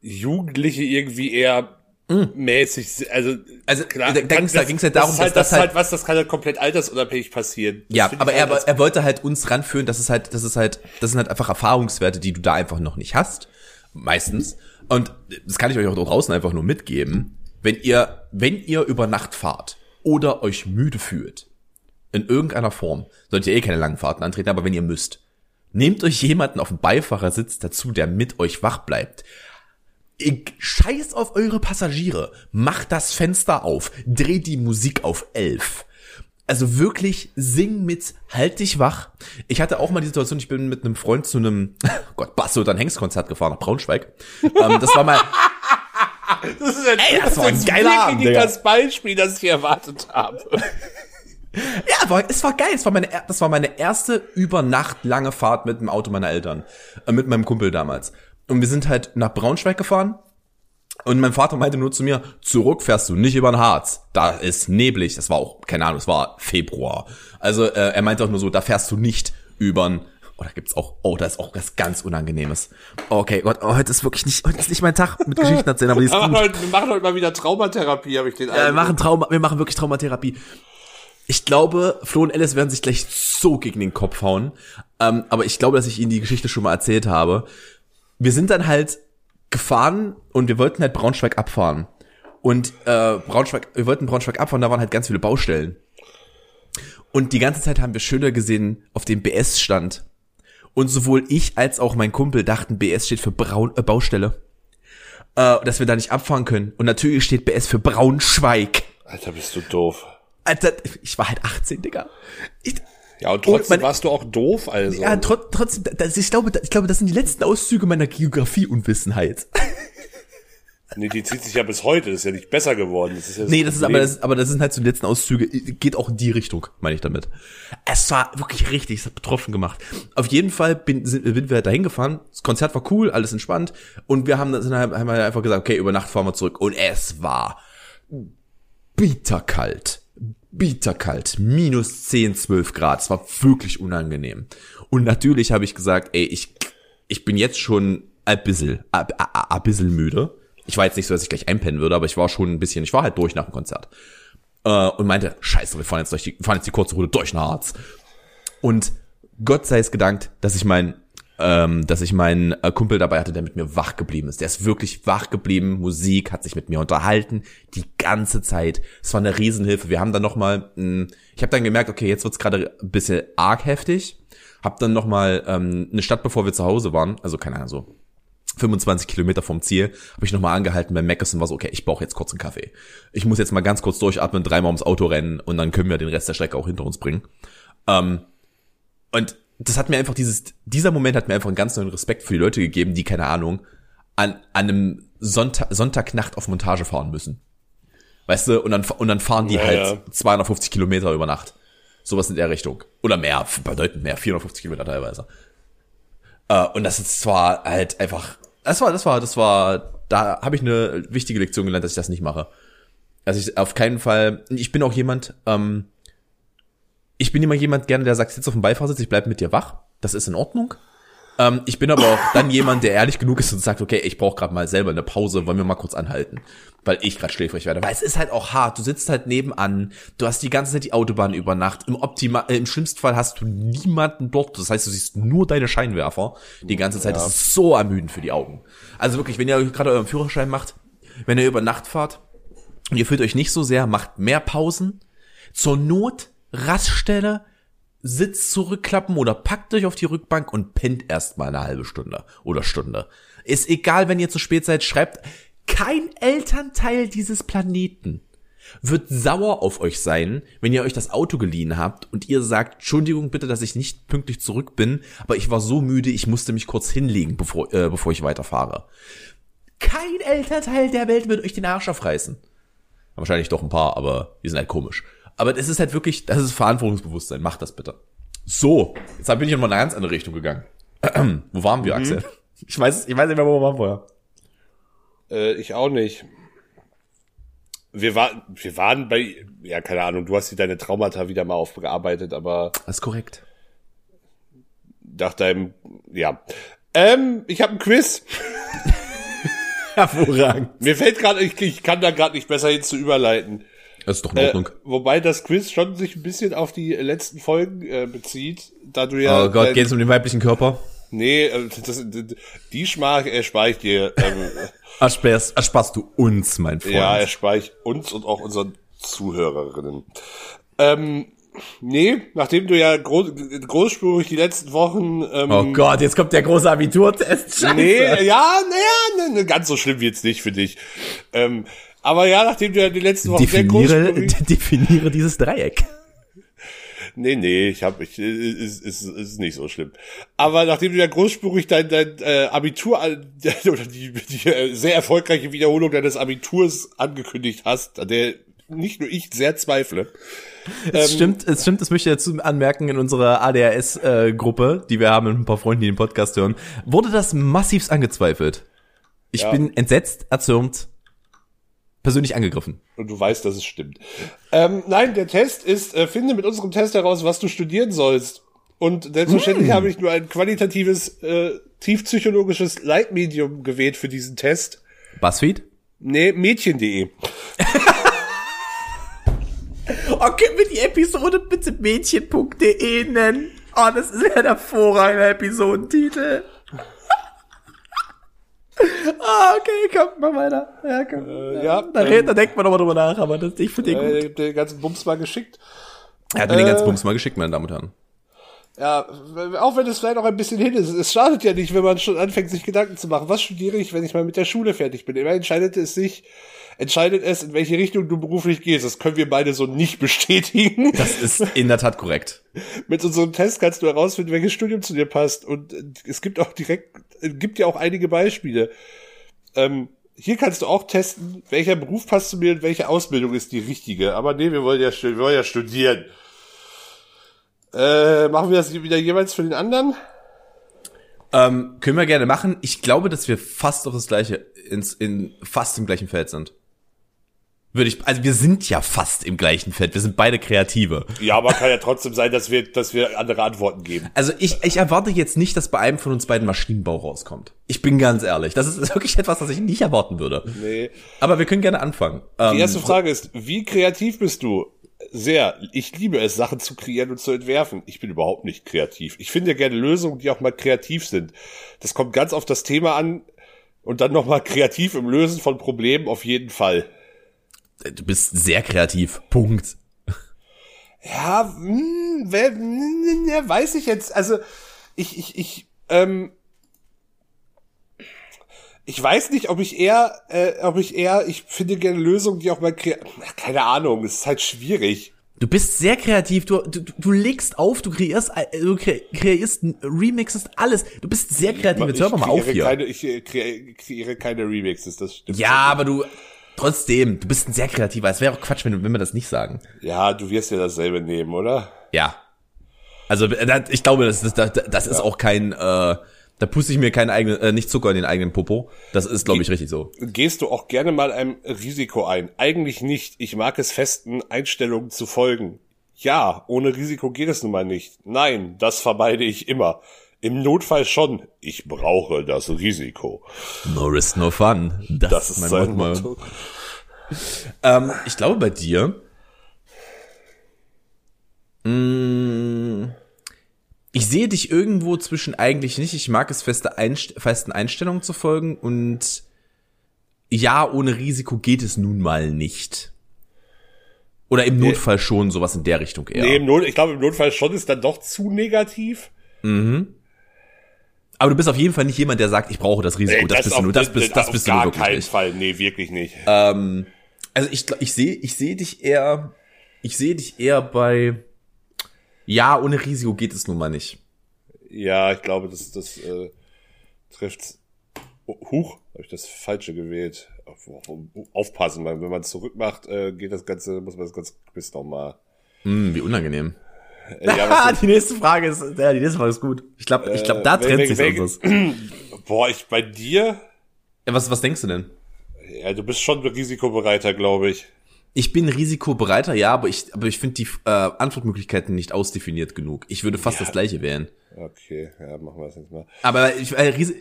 Jugendliche irgendwie eher mäßig, also Also, klar, da- da kann- ging's- da ging's ja darum, das ist halt, dass das das halt, halt- was, das kann ja komplett altersunabhängig passieren. Das Ja, aber halt er, er wollte halt uns ranführen, dass es halt, das ist halt, das sind halt einfach Erfahrungswerte, die du da einfach noch nicht hast. Meistens. Und das kann ich euch auch draußen einfach nur mitgeben. Wenn ihr, wenn ihr über Nacht fahrt oder euch müde fühlt, in irgendeiner Form, solltet ihr eh keine langen Fahrten antreten, aber wenn ihr müsst, nehmt euch jemanden auf dem Beifahrersitz dazu, der mit euch wach bleibt. Ich scheiß auf eure Passagiere. Macht das Fenster auf. Dreht die Musik auf elf. Also wirklich sing mit Halt dich wach. Ich hatte auch mal die Situation, ich bin mit einem Freund zu einem oh Gott, Basso dann Hengstkonzert gefahren nach Braunschweig. ähm, das war mal das ist, ein, Ey, das war ein geiler Abend, das Beispiel, das ich erwartet habe. Ja, war, es war geil. Es war meine, das war meine erste über Nacht lange Fahrt mit dem Auto meiner Eltern. Äh, mit meinem Kumpel damals. Und wir sind halt nach Braunschweig gefahren. Und mein Vater meinte nur zu mir, zurück fährst du nicht über den Harz. Da ist neblig. Das war auch, keine Ahnung, es war Februar. Also äh, er meinte auch nur so, da fährst du nicht übern. Oh, da gibt's auch, oh, da ist auch was ganz Unangenehmes. Okay, Gott, oh, heute ist wirklich nicht, heute ist nicht mein Tag mit Geschichten erzählen, aber die ist Wir machen, gut. heute, wir machen heute mal wieder Traumatherapie, habe ich den Ja, wir Eindruck. machen Trauma, wir machen wirklich Traumatherapie. Ich glaube, Flo und Alice werden sich gleich so gegen den Kopf hauen. Ähm, aber ich glaube, dass ich ihnen die Geschichte schon mal erzählt habe. Wir sind dann halt gefahren und wir wollten halt Braunschweig abfahren. Und äh, Braunschweig, wir wollten Braunschweig abfahren, da waren halt ganz viele Baustellen. Und die ganze Zeit haben wir Schilder gesehen, auf dem BS stand. Und sowohl ich als auch mein Kumpel dachten, BS steht für Braun, äh, Baustelle. Äh, dass wir da nicht abfahren können. Und natürlich steht BS für Braunschweig. Alter, bist du doof. Alter, ich war halt 18, Digga. Ich, Ja, und trotzdem mein- warst du auch doof, also. ja, trot, trotzdem, das, ich glaube, ich glaube, das sind die letzten Auszüge meiner Geografieunwissenheit. Nee, die zieht sich ja bis heute, das ist ja nicht besser geworden. Das ist ja Nee, das ist aber, das, aber das sind halt so die letzten Auszüge, geht auch in die Richtung, meine ich damit. Es war wirklich richtig, es hat betroffen gemacht. Auf jeden Fall bin, sind, sind wir halt dahin gefahren, das Konzert war cool, alles entspannt und wir haben, dann- haben halt einfach gesagt, okay, über Nacht fahren wir zurück und es war bitterkalt. Bitterkalt. Minus 10, 12 Grad. Es war wirklich unangenehm. Und natürlich habe ich gesagt, ey, ich, ich bin jetzt schon ein bisschen, ein, ein, bisschen müde. Ich war jetzt nicht so, dass ich gleich einpennen würde, aber ich war schon ein bisschen, ich war halt durch nach dem Konzert. Äh, und meinte, scheiße, wir fahren jetzt durch die, fahren jetzt die kurze Route durch nach Harz. Und Gott sei es gedankt, dass ich mein, ähm, dass ich meinen äh, Kumpel dabei hatte, der mit mir wach geblieben ist. Der ist wirklich wach geblieben. Musik hat sich mit mir unterhalten die ganze Zeit. Es war eine Riesenhilfe. Wir haben dann noch mal, mh, ich habe dann gemerkt, okay, jetzt wird's gerade ein bisschen arg heftig. Hab dann noch mal ähm, eine Stadt, bevor wir zu Hause waren, also keine Ahnung, so 25 Kilometer vom Ziel, habe ich nochmal angehalten bei Meckes und war so, okay, ich brauche jetzt kurz einen Kaffee. Ich muss jetzt mal ganz kurz durchatmen, dreimal ums Auto rennen und dann können wir den Rest der Strecke auch hinter uns bringen. Ähm, und das hat mir einfach dieses, dieser Moment hat mir einfach einen ganz neuen Respekt für die Leute gegeben, die, keine Ahnung, an, an einem Sonntag, Sonntagnacht auf Montage fahren müssen. Weißt du, und dann, und dann fahren die Ja, halt ja. 250 Kilometer über Nacht. Sowas in der Richtung. Oder mehr, bedeutend mehr, 450 Kilometer teilweise. Äh, und das ist zwar halt einfach, das war, das war, das war, da habe ich eine wichtige Lektion gelernt, dass ich das nicht mache. Also ich auf keinen Fall, ich bin auch jemand, ähm, ich bin immer jemand gerne, der sagt, sitz auf dem Beifahrersitz, ich bleib mit dir wach. Das ist in Ordnung. Ähm, ich bin aber auch dann jemand, der ehrlich genug ist und sagt, okay, ich brauche gerade mal selber eine Pause, wollen wir mal kurz anhalten, weil ich gerade schläfrig werde. Weil es ist halt auch hart. Du sitzt halt nebenan, du hast die ganze Zeit die Autobahn über Nacht. Im Optima, äh, im schlimmsten Fall hast du niemanden dort. Das heißt, du siehst nur deine Scheinwerfer die ganze Zeit. Das ist so ermüdend für die Augen. Also wirklich, wenn ihr gerade euren Führerschein macht, wenn ihr über Nacht fahrt und ihr fühlt euch nicht so sehr, macht mehr Pausen. Zur Not Raststelle, Sitz zurückklappen oder packt euch auf die Rückbank und pennt erstmal eine halbe Stunde oder Stunde. Ist egal, wenn ihr zu spät seid, schreibt, kein Elternteil dieses Planeten wird sauer auf euch sein, wenn ihr euch das Auto geliehen habt und ihr sagt, Entschuldigung bitte, dass ich nicht pünktlich zurück bin, aber ich war so müde, ich musste mich kurz hinlegen, bevor, äh, bevor ich weiterfahre. Kein Elternteil der Welt wird euch den Arsch aufreißen. Wahrscheinlich doch ein paar, aber die sind halt komisch. Aber das ist halt wirklich, das ist Verantwortungsbewusstsein. Macht das bitte. So, jetzt bin ich in eine ganz andere Richtung gegangen. wo waren wir, Axel? Ich weiß, ich weiß nicht mehr, wo wir waren vorher. Äh, ich auch nicht. Wir, war, wir waren bei, ja, keine Ahnung, du hast dir deine Traumata wieder mal aufgearbeitet, aber Das ist korrekt. nach deinem, ja. Ähm, ich habe ein Quiz. Hervorragend. Mir fällt gerade, ich, ich kann da gerade nicht besser hin zu überleiten. Das ist doch in Äh, Ordnung. wobei das Quiz schon sich ein bisschen auf die letzten Folgen äh, bezieht, da du ja. oh Gott, dein- geht's um den weiblichen Körper? Nee, äh, das, die Schmach erspare ich dir. Ähm, Ersparst, ersparst du uns, mein Freund. ja, erspare ich uns und auch unseren Zuhörerinnen. Ähm, nee, nachdem du ja groß, großspurig die letzten Wochen. Ähm, oh Gott, jetzt kommt der große Abiturtest. Scheiße. Nee, ja, naja, ne, ne, ganz so schlimm wird's nicht für dich. Ähm, aber ja, nachdem du ja die letzten Wochen sehr Definiere, großspurig... definiere dieses Dreieck. Nee, nee, ich hab, ich, ist, ist, ist nicht so schlimm. Aber nachdem du ja großspurig dein, dein äh, Abitur, oder die, die äh, sehr erfolgreiche Wiederholung deines Abiturs angekündigt hast, an der nicht nur ich sehr zweifle. Es Ähm, stimmt, es stimmt, das möchte ich dazu anmerken, in unserer ADHS-Gruppe, die wir haben mit ein paar Freunden, die den Podcast hören, wurde das massivst angezweifelt. Ich Ja. bin entsetzt, erzürnt, persönlich angegriffen. Und du weißt, dass es stimmt. Ähm, nein, der Test ist, äh, finde mit unserem Test heraus, was du studieren sollst. Und selbstverständlich habe ich nur ein qualitatives, äh, tiefpsychologisches Leitmedium gewählt für diesen Test. Buzzfeed? Nee, mädchen.de. Oh, können wir die Episode bitte mädchen.de nennen? Oh, das ist ja ein hervorragender Episodentitel. Ah, okay, komm, mach weiter. Ja, komm. Äh, ja, da, ähm, da denkt man nochmal drüber nach, aber das, ich finde den gut. Äh, den ganzen Bums mal geschickt. Er hat mir den ganzen äh, Bums mal geschickt, meine Damen und Herren. Ja, auch wenn es vielleicht auch ein bisschen hin ist. Es schadet ja nicht, wenn man schon anfängt, sich Gedanken zu machen. Was studiere ich, wenn ich mal mit der Schule fertig bin? Immer entscheidet es sich, entscheidet es, in welche Richtung du beruflich gehst. Das können wir beide so nicht bestätigen. Das ist in der Tat korrekt. Mit unserem Test kannst du herausfinden, welches Studium zu dir passt. Und äh, es gibt auch direkt, es gibt ja auch einige Beispiele. Ähm, hier kannst du auch testen, welcher Beruf passt zu mir und welche Ausbildung ist die richtige. Aber nee, wir wollen ja, wir wollen ja studieren. Äh, machen wir das wieder jeweils für den anderen? Ähm, können wir gerne machen. Ich glaube, dass wir fast auf das gleiche, ins, in fast im gleichen Feld sind. Würde ich, also wir sind ja fast im gleichen Feld. Wir sind beide Kreative. Ja, aber kann ja trotzdem sein, dass wir, dass wir andere Antworten geben. Also ich, ich erwarte jetzt nicht, dass bei einem von uns beiden Maschinenbau rauskommt. Ich bin ganz ehrlich. Das ist wirklich etwas, was ich nicht erwarten würde. Nee. Aber wir können gerne anfangen. Die erste Frage ist, wie kreativ bist du? Sehr. Ich liebe es, Sachen zu kreieren und zu entwerfen. Ich bin überhaupt nicht kreativ. Ich finde ja gerne Lösungen, die auch mal kreativ sind. Das kommt ganz auf das Thema an und dann nochmal kreativ im Lösen von Problemen auf jeden Fall. Du bist sehr kreativ. Punkt. Ja, hm, wer, hm, ja, weiß ich jetzt. Also ich, ich, ich, ähm, ich weiß nicht, ob ich eher, äh, ob ich eher, ich finde gerne Lösungen, die auch mal keine Ahnung, es ist halt schwierig. Du bist sehr kreativ. Du, du, du legst auf, du kreierst, äh, du kre- kreierst, remixest alles. Du bist sehr kreativ. Jetzt hör mal auf hier. Keine, ich äh, kre- kreiere keine Remixes, das stimmt. Ja, aber du, trotzdem, du bist ein sehr kreativer. Es wäre auch Quatsch, wenn, wenn wir das nicht sagen. Ja, du wirst ja dasselbe nehmen, oder? Ja. Also, äh, ich glaube, das, das, das, das ist auch kein, äh, da puste ich mir keinen eigenen, äh, nicht Zucker in den eigenen Popo. Das ist, glaube ich, richtig so. Gehst du auch gerne mal einem Risiko ein? Eigentlich nicht. Ich mag es festen Einstellungen zu folgen. Ja, ohne Risiko geht es nun mal nicht. Nein, das vermeide ich immer. Im Notfall schon. Ich brauche das Risiko. No risk, no fun. Das, Das ist sein Motto. Ähm, ich glaube bei dir. Mh, ich sehe dich irgendwo zwischen eigentlich nicht. Ich mag es feste Einst festen Einstellungen zu folgen und ja, ohne Risiko geht es nun mal nicht. Oder im Notfall schon sowas in der Richtung eher. Nee, im Not, ich glaube, im Notfall schon ist dann doch zu negativ. Aber du bist auf jeden Fall nicht jemand, der sagt, ich brauche das Risiko. Nee, das, bist du auf- nur, das bist, das bist du gar nur wirklich keinen nicht. Fall. Nee, wirklich nicht. Ähm, also ich, ich sehe, ich sehe dich eher, ich sehe dich eher bei, ja, ohne Risiko geht es nun mal nicht. Ja, ich glaube, das, das äh, trifft. Oh, huch, habe ich das Falsche gewählt. Auf- auf- Aufpassen, weil wenn man zurückmacht, äh, geht das Ganze, muss man das ganze Quiz nochmal. Hm, wie unangenehm. Ja, was, Ah, die nächste Frage ist, ja, die nächste Frage ist gut. Ich glaube, ich glaube, da Äh, trennt sich irgendwas. boah, ich bei dir, Ja, was, was denkst du denn? ja, du bist schon risikobereiter, glaube ich. Ich bin risikobereiter, ja, aber ich, aber ich finde die äh, Antwortmöglichkeiten nicht ausdefiniert genug. Ich würde fast Ja. das gleiche wählen. Okay, ja, machen wir das jetzt mal. Aber ich, äh, Ris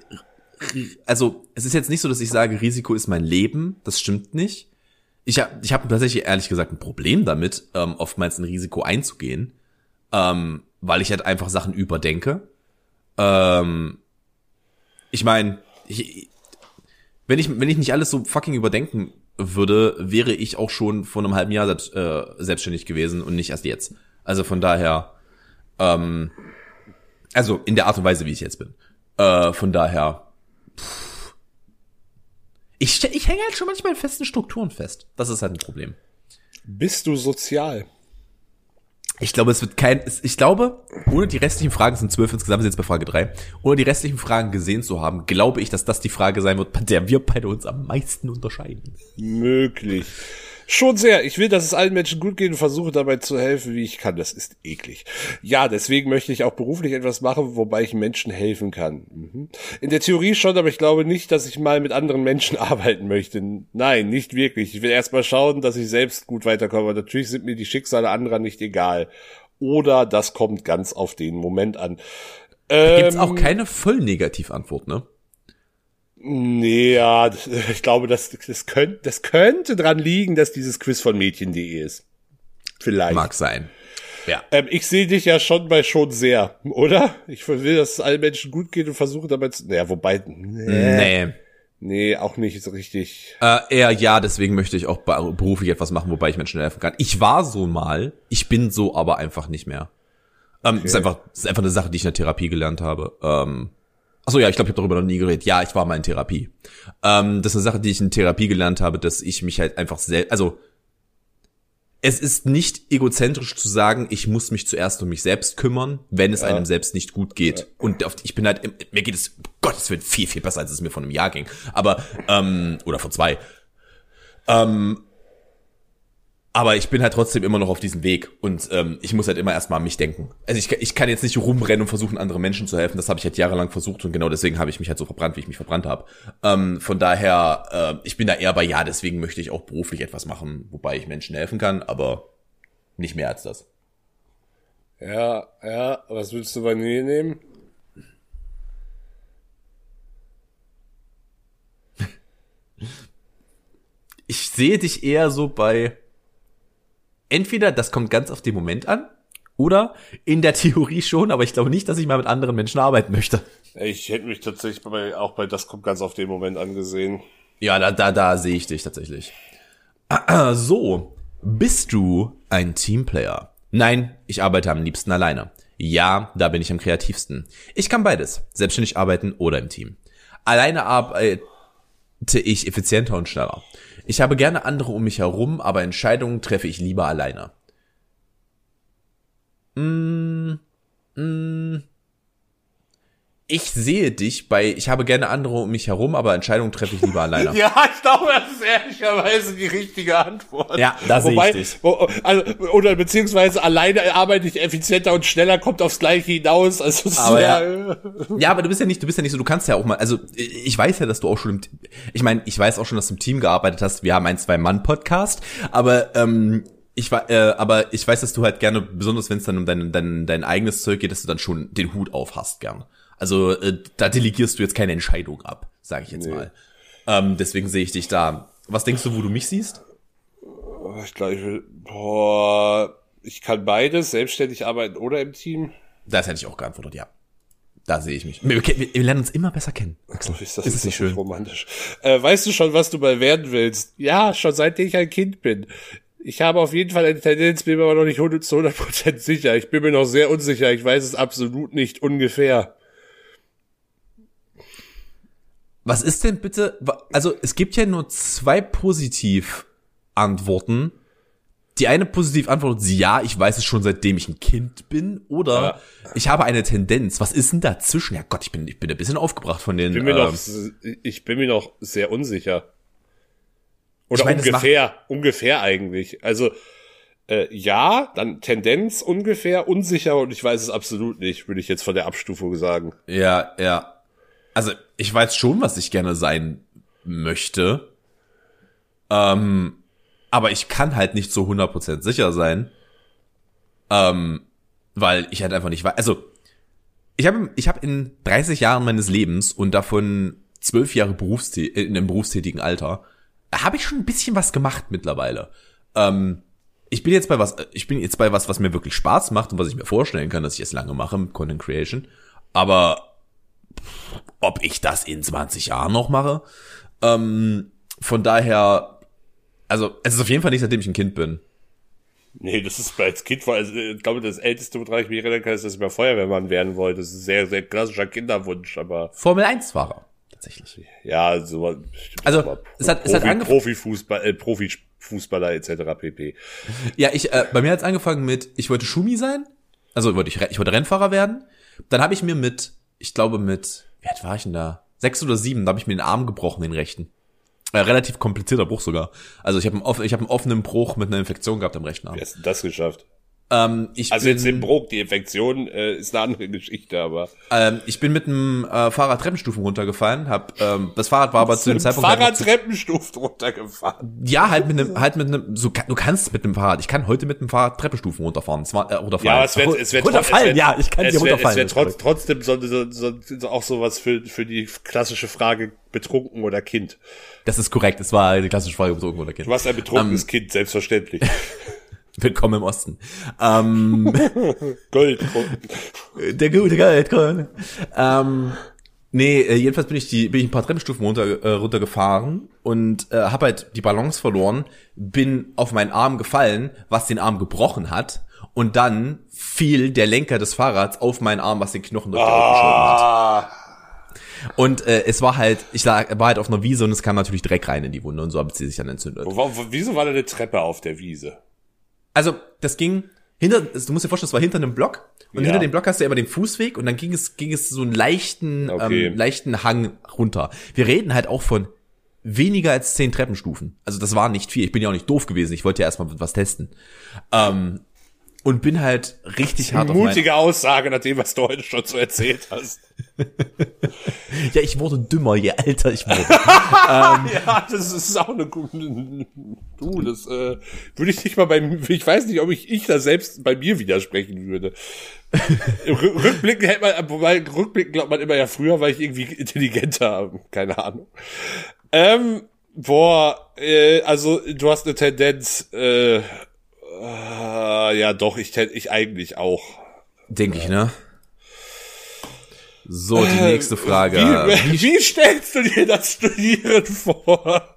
Ri- also es ist jetzt nicht so, dass ich sage, Risiko ist mein Leben. Das stimmt nicht. Ich habe ich hab tatsächlich ehrlich gesagt ein Problem damit, ähm, oftmals ein Risiko einzugehen, ähm, weil ich halt einfach Sachen überdenke. Ähm, ich meine, wenn ich wenn ich nicht alles so fucking überdenken würde, wäre ich auch schon vor einem halben Jahr selbst, äh, selbstständig gewesen und nicht erst jetzt. Also von daher, ähm, also in der Art und Weise, wie ich jetzt bin. Äh, von daher, pff. ich, ich hänge halt schon manchmal in festen Strukturen fest. Das ist halt ein Problem. Bist du sozial? Ich glaube, es wird kein, ich glaube, ohne die restlichen Fragen, es sind zwölf insgesamt, sind jetzt bei Frage drei, ohne die restlichen Fragen gesehen zu haben, glaube ich, dass das die Frage sein wird, bei der wir beide uns am meisten unterscheiden. Möglich. Schon sehr. Ich will, dass es allen Menschen gut geht und versuche dabei zu helfen, wie ich kann. Das ist eklig. Ja, deswegen möchte ich auch beruflich etwas machen, wobei ich Menschen helfen kann. Mhm. In der Theorie schon, aber ich glaube nicht, dass ich mal mit anderen Menschen arbeiten möchte. Nein, nicht wirklich. Ich will erst mal schauen, dass ich selbst gut weiterkomme. Natürlich sind mir die Schicksale anderer nicht egal. Oder das kommt ganz auf den Moment an. Gibt's Ähm, auch keine voll Negativantwort, ne? Nee, ja, das- ich glaube, das, das, könnte, das könnte dran liegen, dass dieses Quiz von Mädchen.de ist. Vielleicht. Mag sein. Ja. Ähm, ich sehe dich ja schon bei schon sehr, oder? Ich will, dass es allen Menschen gut geht und versuche dabei zu. Naja, wobei. Nee, Nee. nee, auch nicht so richtig. Äh, eher ja, deswegen möchte ich auch be- beruflich etwas machen, wobei ich Menschen helfen kann. Ich war so mal, ich bin so aber einfach nicht mehr. Ähm, ist einfach, ist einfach eine Sache, die ich in der Therapie gelernt habe. Ähm, achso, ja, ich glaube, ich habe darüber noch nie geredet. Ja, ich war mal in Therapie. Ähm, das ist eine Sache, die ich in Therapie gelernt habe, dass ich mich halt einfach selbst, also es ist nicht egozentrisch zu sagen, ich muss mich zuerst um mich selbst kümmern, wenn es einem selbst nicht gut geht. Und auf, ich bin halt, mir geht es, Gott, Gottes Willen viel, viel besser, als es mir vor einem Jahr ging. Aber, ähm, oder vor zwei. Ähm, aber ich bin halt trotzdem immer noch auf diesem Weg und ähm, ich muss halt immer erstmal an mich denken. Also ich, ich kann jetzt nicht rumrennen und versuchen, anderen Menschen zu helfen. Das habe ich halt jahrelang versucht und genau deswegen habe ich mich halt so verbrannt, wie ich mich verbrannt habe. Ähm, von daher, äh, ich bin da eher bei ja, deswegen möchte ich auch beruflich etwas machen, wobei ich Menschen helfen kann, aber nicht mehr als das. Ja, ja, was willst du bei mir nehmen? Ich sehe dich eher so bei entweder das kommt ganz auf den Moment an oder in der Theorie schon, aber ich glaube nicht, dass ich mal mit anderen Menschen arbeiten möchte. Ich hätte mich tatsächlich bei, auch bei das kommt ganz auf den Moment angesehen. Ja, da, da, da sehe ich dich tatsächlich. So, bist du ein Teamplayer? Nein, ich arbeite am liebsten alleine. Ja, da bin ich am kreativsten. Ich kann beides, selbstständig arbeiten oder im Team. Alleine arbeite ich effizienter und schneller. Ich habe gerne andere um mich herum, aber Entscheidungen treffe ich lieber alleine. Mm, mm, ich sehe dich bei, ich habe gerne andere um mich herum, aber Entscheidungen treffe ich lieber alleine. Ja, ich glaube, das ist ehrlicherweise die richtige Antwort. Ja, da sehe ich dich. Wo, also, oder beziehungsweise alleine arbeite ich effizienter und schneller, kommt aufs Gleiche hinaus. Also aber ja, ja, aber du bist ja nicht, du bist ja nicht so, du kannst ja auch mal, also ich weiß ja, dass du auch schon im, ich meine, ich weiß auch schon, dass du im Team gearbeitet hast. Wir haben ein Zwei-Mann-Podcast, aber ähm, ich war, äh, aber ich weiß, dass du halt gerne, besonders wenn es dann um dein, dein, dein eigenes Zeug geht, dass du dann schon den Hut auf hast, gern. Also äh, da delegierst du jetzt keine Entscheidung ab, sage ich jetzt nee. mal. Ähm, deswegen sehe ich dich da. Was denkst du, wo du mich siehst? Ich glaube, ich will, boah, ich kann beides, selbstständig arbeiten oder im Team. Das hätte ich auch geantwortet, ja. Da sehe ich mich. Wir, wir, wir, lernen uns immer besser kennen. Axel. ist das, ist das nicht schön? Romantisch. Äh, weißt du schon, was du mal werden willst? Ja, schon seitdem ich ein Kind bin. Ich habe auf jeden Fall eine Tendenz, bin mir aber noch nicht zu 100% sicher. Ich bin mir noch sehr unsicher. Ich weiß es absolut nicht ungefähr. Was ist denn bitte, also es gibt ja nur zwei Positiv-Antworten. Die eine Positiv-Antwort ist ja, ich weiß es schon seitdem ich ein Kind bin, oder ja. ich habe eine Tendenz. Was ist denn dazwischen? Ja Gott, ich bin, ich bin ein bisschen aufgebracht von den. Ich bin mir, ähm, noch, ich bin mir noch sehr unsicher. Oder ich mein, ungefähr, ungefähr eigentlich. Also, äh, ja, dann Tendenz ungefähr, unsicher und ich weiß es absolut nicht, würde ich jetzt von der Abstufung sagen. Ja, ja. Also, ich weiß schon, was ich gerne sein möchte. Ähm, aber ich kann halt nicht so 100% sicher sein. Ähm, weil ich halt einfach nicht weiß. Also, ich habe ich hab in 30 Jahren meines Lebens und davon zwölf Jahre Berufstä in einem berufstätigen Alter, habe ich schon ein bisschen was gemacht mittlerweile. Ähm, ich bin jetzt bei was, ich bin jetzt bei was, was mir wirklich Spaß macht und was ich mir vorstellen kann, dass ich es lange mache, Content Creation. Aber ob ich das in 20 Jahren noch mache. Ähm, von daher, also es ist auf jeden Fall nicht, seitdem ich ein Kind bin. Nee, das ist als Kind also, ich glaube, das älteste, woran ich mich erinnern kann, ist, dass ich mal Feuerwehrmann werden wollte. Das ist ein sehr, sehr klassischer Kinderwunsch, aber. Formel 1 Fahrer, tatsächlich. Ja, so, also, es hat, Profi, es hat angefangen. Profifußball, äh, Profifußballer etc. pp. Ja, ich, äh, bei mir hat es angefangen mit, ich wollte Schumi sein. Also wollte ich, ich wollte Rennfahrer werden. Dann habe ich mir mit ich glaube mit, wie alt war ich denn da? Sechs oder sieben, da habe ich mir den Arm gebrochen, den rechten. Äh, relativ komplizierter Bruch sogar. Also ich habe einen, hab einen offenen Bruch mit einer Infektion gehabt am rechten Arm. Wie hast du das geschafft? Ähm, ich also bin, jetzt den Bruch, die Infektion äh, ist eine andere Geschichte, aber. Ähm, ich bin mit einem äh, Fahrrad Treppenstufen runtergefallen, hab ähm, das Fahrrad war aber zu dem Zeitpunkt Fahrrad Treppenstufen runtergefahren. Ja, halt mit einem halt mit einem so du kannst mit einem Fahrrad. Ich kann heute mit einem Fahrrad Treppenstufen runterfahren, zwar äh, runterfallen. Ja, es wird es wird runterfallen. Es wird, ja, ich kann hier runterfallen. Es wird trotz, trotzdem so, so, so, so auch sowas für für die klassische Frage betrunken oder Kind. Das ist korrekt. Es war die klassische Frage betrunken oder Kind. Du warst ein betrunkenes um, ähm, Kind, selbstverständlich. Willkommen im Osten. Ähm, Gold. Der gute Gold. Ähm, nee, äh, jedenfalls bin ich die bin ich ein paar Treppenstufen runter äh, runtergefahren und äh, habe halt die Balance verloren, bin auf meinen Arm gefallen, was den Arm gebrochen hat und dann fiel der Lenker des Fahrrads auf meinen Arm, was den Knochen durch die ah. hat. Und äh, es war halt, ich lag, war halt auf einer Wiese und es kam natürlich Dreck rein in die Wunde und so hat sie sich dann entzündet. Wo, wieso war da eine Treppe auf der Wiese? Also das ging hinter, du musst dir vorstellen, es war hinter einem Block und Ja. hinter dem Block hast du ja immer den Fußweg und dann ging es, ging es so einen leichten, Okay. ähm, leichten Hang runter. Wir reden halt auch von weniger als zehn Treppenstufen. Also das war nicht viel. Ich bin ja auch nicht doof gewesen. Ich wollte ja erstmal was testen. Ähm, und bin halt richtig hart auf mein, Mutige Aussage, nach dem, was du heute schon so erzählt hast. Ja, ich wurde dümmer, je älter ich wurde. Ja, das ist auch eine gute. Du, das äh, würde ich nicht mal beim. Ich weiß nicht, ob ich ich da selbst bei mir widersprechen würde. Rü- Rückblicken hält man, wobei Rückblicken glaubt man immer ja früher, weil ich irgendwie intelligenter, keine Ahnung. Ähm, boah, äh, also du hast eine Tendenz, äh, äh, ja doch, ich ich eigentlich auch. Denke ich, ne? So, die nächste Frage. Wie, wie stellst du dir das Studieren vor?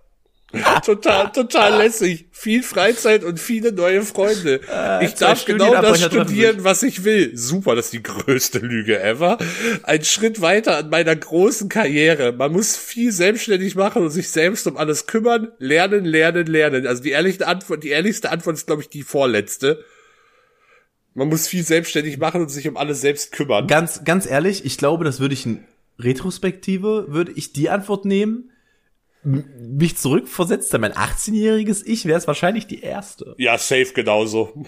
Total, total lässig. Viel Freizeit und viele neue Freunde. ich zwei darf genau das studieren, was ich will. Super, das ist die größte Lüge ever. Ein Schritt weiter an meiner großen Karriere. Man muss viel selbstständig machen und sich selbst um alles kümmern. Lernen, lernen, lernen. Also die ehrliche Antwort, die ehrlichste Antwort ist, glaube ich, die vorletzte. Man muss viel selbstständig machen und sich um alles selbst kümmern. Ganz, ganz ehrlich, ich glaube, das würde ich in Retrospektive, würde ich die Antwort nehmen. Mich zurückversetzt an mein 18-jähriges Ich wäre es wahrscheinlich die erste. Ja, safe genauso.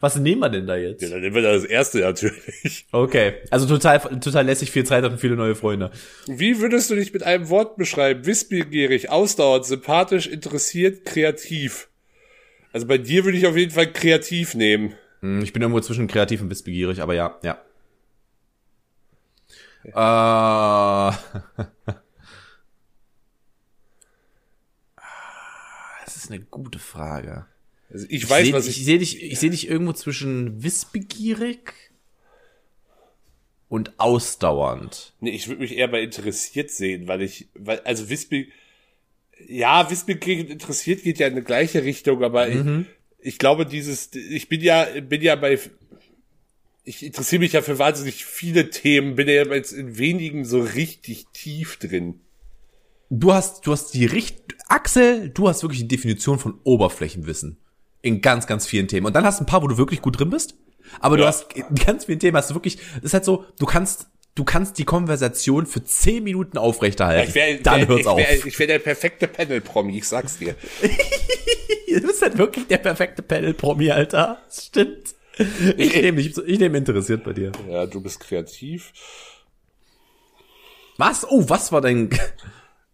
Was nehmen wir denn da jetzt? Ja, dann nehmen wir das erste natürlich. Okay, also total, total lässig, viel Zeit und viele neue Freunde. Wie würdest du dich mit einem Wort beschreiben? Wissbegierig, ausdauernd, sympathisch, interessiert, kreativ. Also bei dir würde ich auf jeden Fall kreativ nehmen. Hm, Ich bin irgendwo zwischen kreativ und wissbegierig, aber ja, ja. Äh, ist eine gute Frage. Also ich, Ich weiß, seh, was ich ich. sehe dich, ich sehe dich irgendwo zwischen wissbegierig und ausdauernd. nee, ich würde mich eher bei interessiert sehen, weil ich, weil, also Wissbe, ja, wissbegierig und interessiert geht ja in eine gleiche Richtung, aber Mhm. ich, ich glaube, dieses, ich bin ja, bin ja bei, ich interessiere mich ja für wahnsinnig viele Themen, bin ja jetzt in wenigen so richtig tief drin. Du hast, du hast die Richt, Axel, du hast wirklich die Definition von Oberflächenwissen in ganz, ganz vielen Themen. Und dann hast du ein paar, wo du wirklich gut drin bist. Aber du Ja. hast in ganz vielen Themen hast du wirklich, das ist halt so, du kannst, du kannst die Konversation für zehn Minuten aufrechterhalten. Ich wäre dann wär, hört's ich auf. wär, ich wär der perfekte Panel-Promi, ich sag's dir. Du bist halt wirklich der perfekte Panel-Promi, Alter. Das stimmt. Ich nehme dich, ich nehme interessiert bei dir. Ja, du bist kreativ. Was? Oh, was war dein,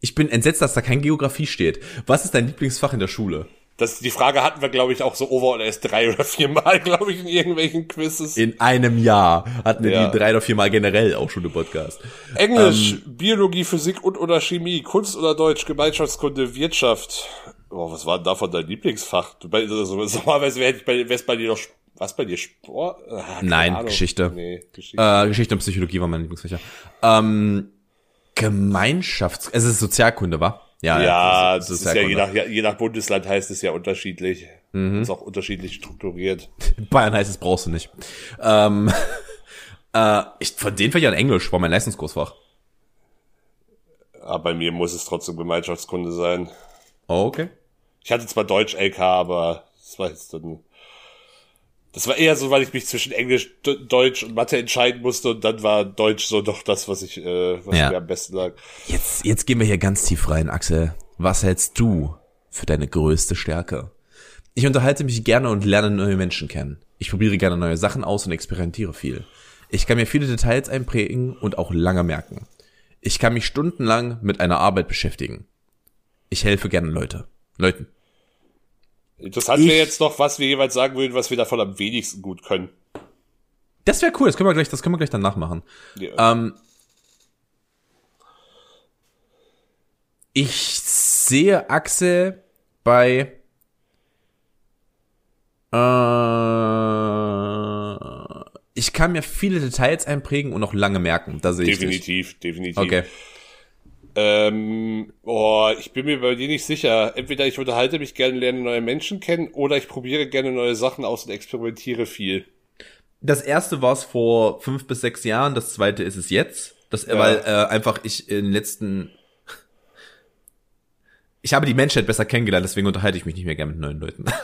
ich bin entsetzt, dass da kein Geografie steht. Was ist dein Lieblingsfach in der Schule? Das, die Frage hatten wir, glaube ich, auch so over oder erst drei oder vier Mal, glaube ich, in irgendwelchen Quizzes. In einem Jahr hatten wir Ja. die drei oder vier Mal generell auch schon im Podcast. Englisch, Ähm, Biologie, Physik und oder Chemie, Kunst oder Deutsch, Gemeinschaftskunde, Wirtschaft. Oh, was war denn davon dein Lieblingsfach? Du, also, normalerweise wäre wär's bei dir noch, was bei dir Sport? Ah, Nein. Geschichte. Nee, Geschichte. Äh, Geschichte und Psychologie war mein Lieblingsfächer. Ähm, Gemeinschafts... Es ist Sozialkunde, wa? ja, es das ist ja je nach, ja, je nach Bundesland heißt es ja unterschiedlich. Mhm. Ist auch unterschiedlich strukturiert. Bayern heißt es, brauchst du nicht. Ähm, äh, ich, von den Fächern Englisch war mein Leistungskursfach. Aber bei mir muss es trotzdem Gemeinschaftskunde sein. Oh, okay. Ich hatte zwar Deutsch LK, aber das war jetzt dann. Das war eher so, weil ich mich zwischen Englisch, Deutsch und Mathe entscheiden musste und dann war Deutsch so doch das, was ich, äh, was Ja. mir am besten lag. Jetzt, jetzt gehen wir hier ganz tief rein, Axel. Was hältst du für deine größte Stärke? Ich unterhalte mich gerne und lerne neue Menschen kennen. Ich probiere gerne neue Sachen aus und experimentiere viel. Ich kann mir viele Details einprägen und auch lange merken. Ich kann mich stundenlang mit einer Arbeit beschäftigen. Ich helfe gerne Leute. Leuten. Interessant wäre jetzt noch, was wir jeweils sagen würden, was wir davon am wenigsten gut können. Das wäre cool, das können wir gleich, das können wir gleich dann nachmachen. Ja. Ähm, ich sehe Axel bei äh, ich kann mir viele Details einprägen und auch lange merken. Da sehe ich dich. definitiv, definitiv. Okay. Ähm, oh, ich bin mir bei dir nicht sicher. Entweder ich unterhalte mich gerne, lerne neue Menschen kennen, oder ich probiere gerne neue Sachen aus und experimentiere viel. Das erste war es vor fünf bis sechs Jahren, das zweite ist es jetzt. Das, Ja. Weil äh, einfach ich in den letzten ich habe die Menschheit besser kennengelernt, deswegen unterhalte ich mich nicht mehr gerne mit neuen Leuten.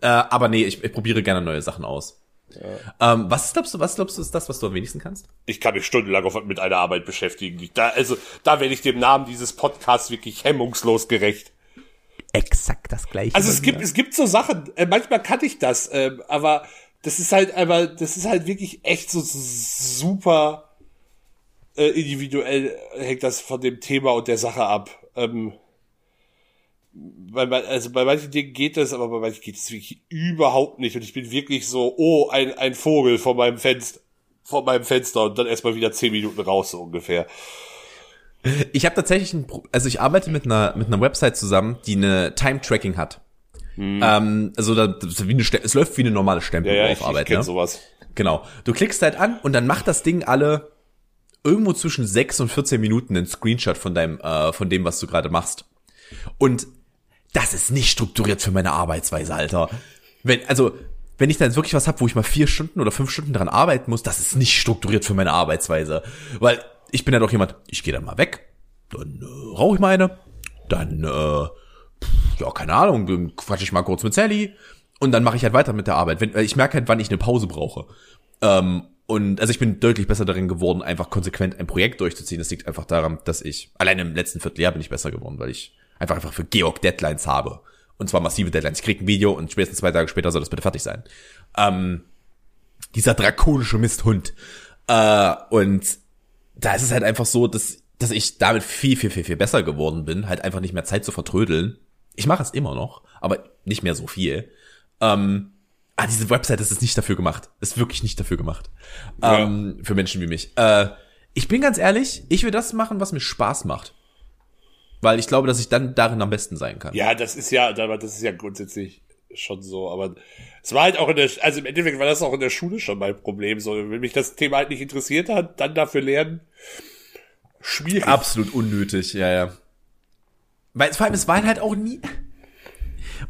Äh, aber nee, ich, ich probiere gerne neue Sachen aus. Ähm, was glaubst du, was glaubst du, ist das, was du am wenigsten kannst? Ich kann mich stundenlang auf, mit einer Arbeit beschäftigen. Da, also, da werde ich dem Namen dieses Podcasts wirklich hemmungslos gerecht. Exakt das gleiche. Also es gibt, es gibt so Sachen, äh, manchmal kann ich das, äh, aber das ist halt aber, das ist halt wirklich echt so super äh, individuell hängt das von dem Thema und der Sache ab. Ähm, bei, also bei manchen Dingen geht das, aber bei manchen geht es wirklich überhaupt nicht. Und ich bin wirklich so, oh, ein, ein Vogel vor meinem Fenster, vor meinem Fenster und dann erstmal wieder zehn Minuten raus, so ungefähr. Ich habe tatsächlich ein, also ich arbeite mit einer mit einer Website zusammen, die eine Time Tracking hat. Hm. Ähm, also da, das wie eine, es läuft wie eine normale Stempel ja, ja, auf ich, Arbeit. Ich kenn ne? sowas. Genau. Du klickst halt an und dann macht das Ding alle irgendwo zwischen 6 und 14 Minuten einen Screenshot von deinem äh, von dem, was du gerade machst. Und das ist nicht strukturiert für meine Arbeitsweise, Alter. Wenn also wenn ich dann wirklich was hab, wo ich mal vier Stunden oder fünf Stunden dran arbeiten muss, das ist nicht strukturiert für meine Arbeitsweise, weil ich bin ja doch jemand, ich gehe dann mal weg, dann äh, rauche ich mal eine, dann, äh, ja, keine Ahnung, quatsche ich mal kurz mit Sally und dann mache ich halt weiter mit der Arbeit. Wenn, ich merke halt, wann ich eine Pause brauche. Ähm, und also ich bin deutlich besser darin geworden, einfach konsequent ein Projekt durchzuziehen. Das liegt einfach daran, dass ich, allein im letzten Vierteljahr bin ich besser geworden, weil ich einfach einfach für Georg Deadlines habe. Und zwar massive Deadlines. Ich krieg ein Video und spätestens zwei Tage später soll das bitte fertig sein. Ähm, dieser drakonische Misthund. Äh, und da ist es halt einfach so, dass, dass ich damit viel, viel, viel, viel besser geworden bin, halt einfach nicht mehr Zeit zu vertrödeln. Ich mache es immer noch, aber nicht mehr so viel. Ähm, ah, diese Website das ist nicht dafür gemacht. Ist wirklich nicht dafür gemacht. Ja. Ähm, für Menschen wie mich. Äh, ich bin ganz ehrlich, ich will das machen, was mir Spaß macht. Weil ich glaube, dass ich dann darin am besten sein kann. Ja, das ist ja, das ist ja grundsätzlich schon so, aber es war halt auch in der, also im Endeffekt war das auch in der Schule schon mein Problem, so, wenn mich das Thema halt nicht interessiert hat, dann dafür lernen, schwierig. Absolut unnötig, ja, ja. Weil vor allem, es war halt auch nie.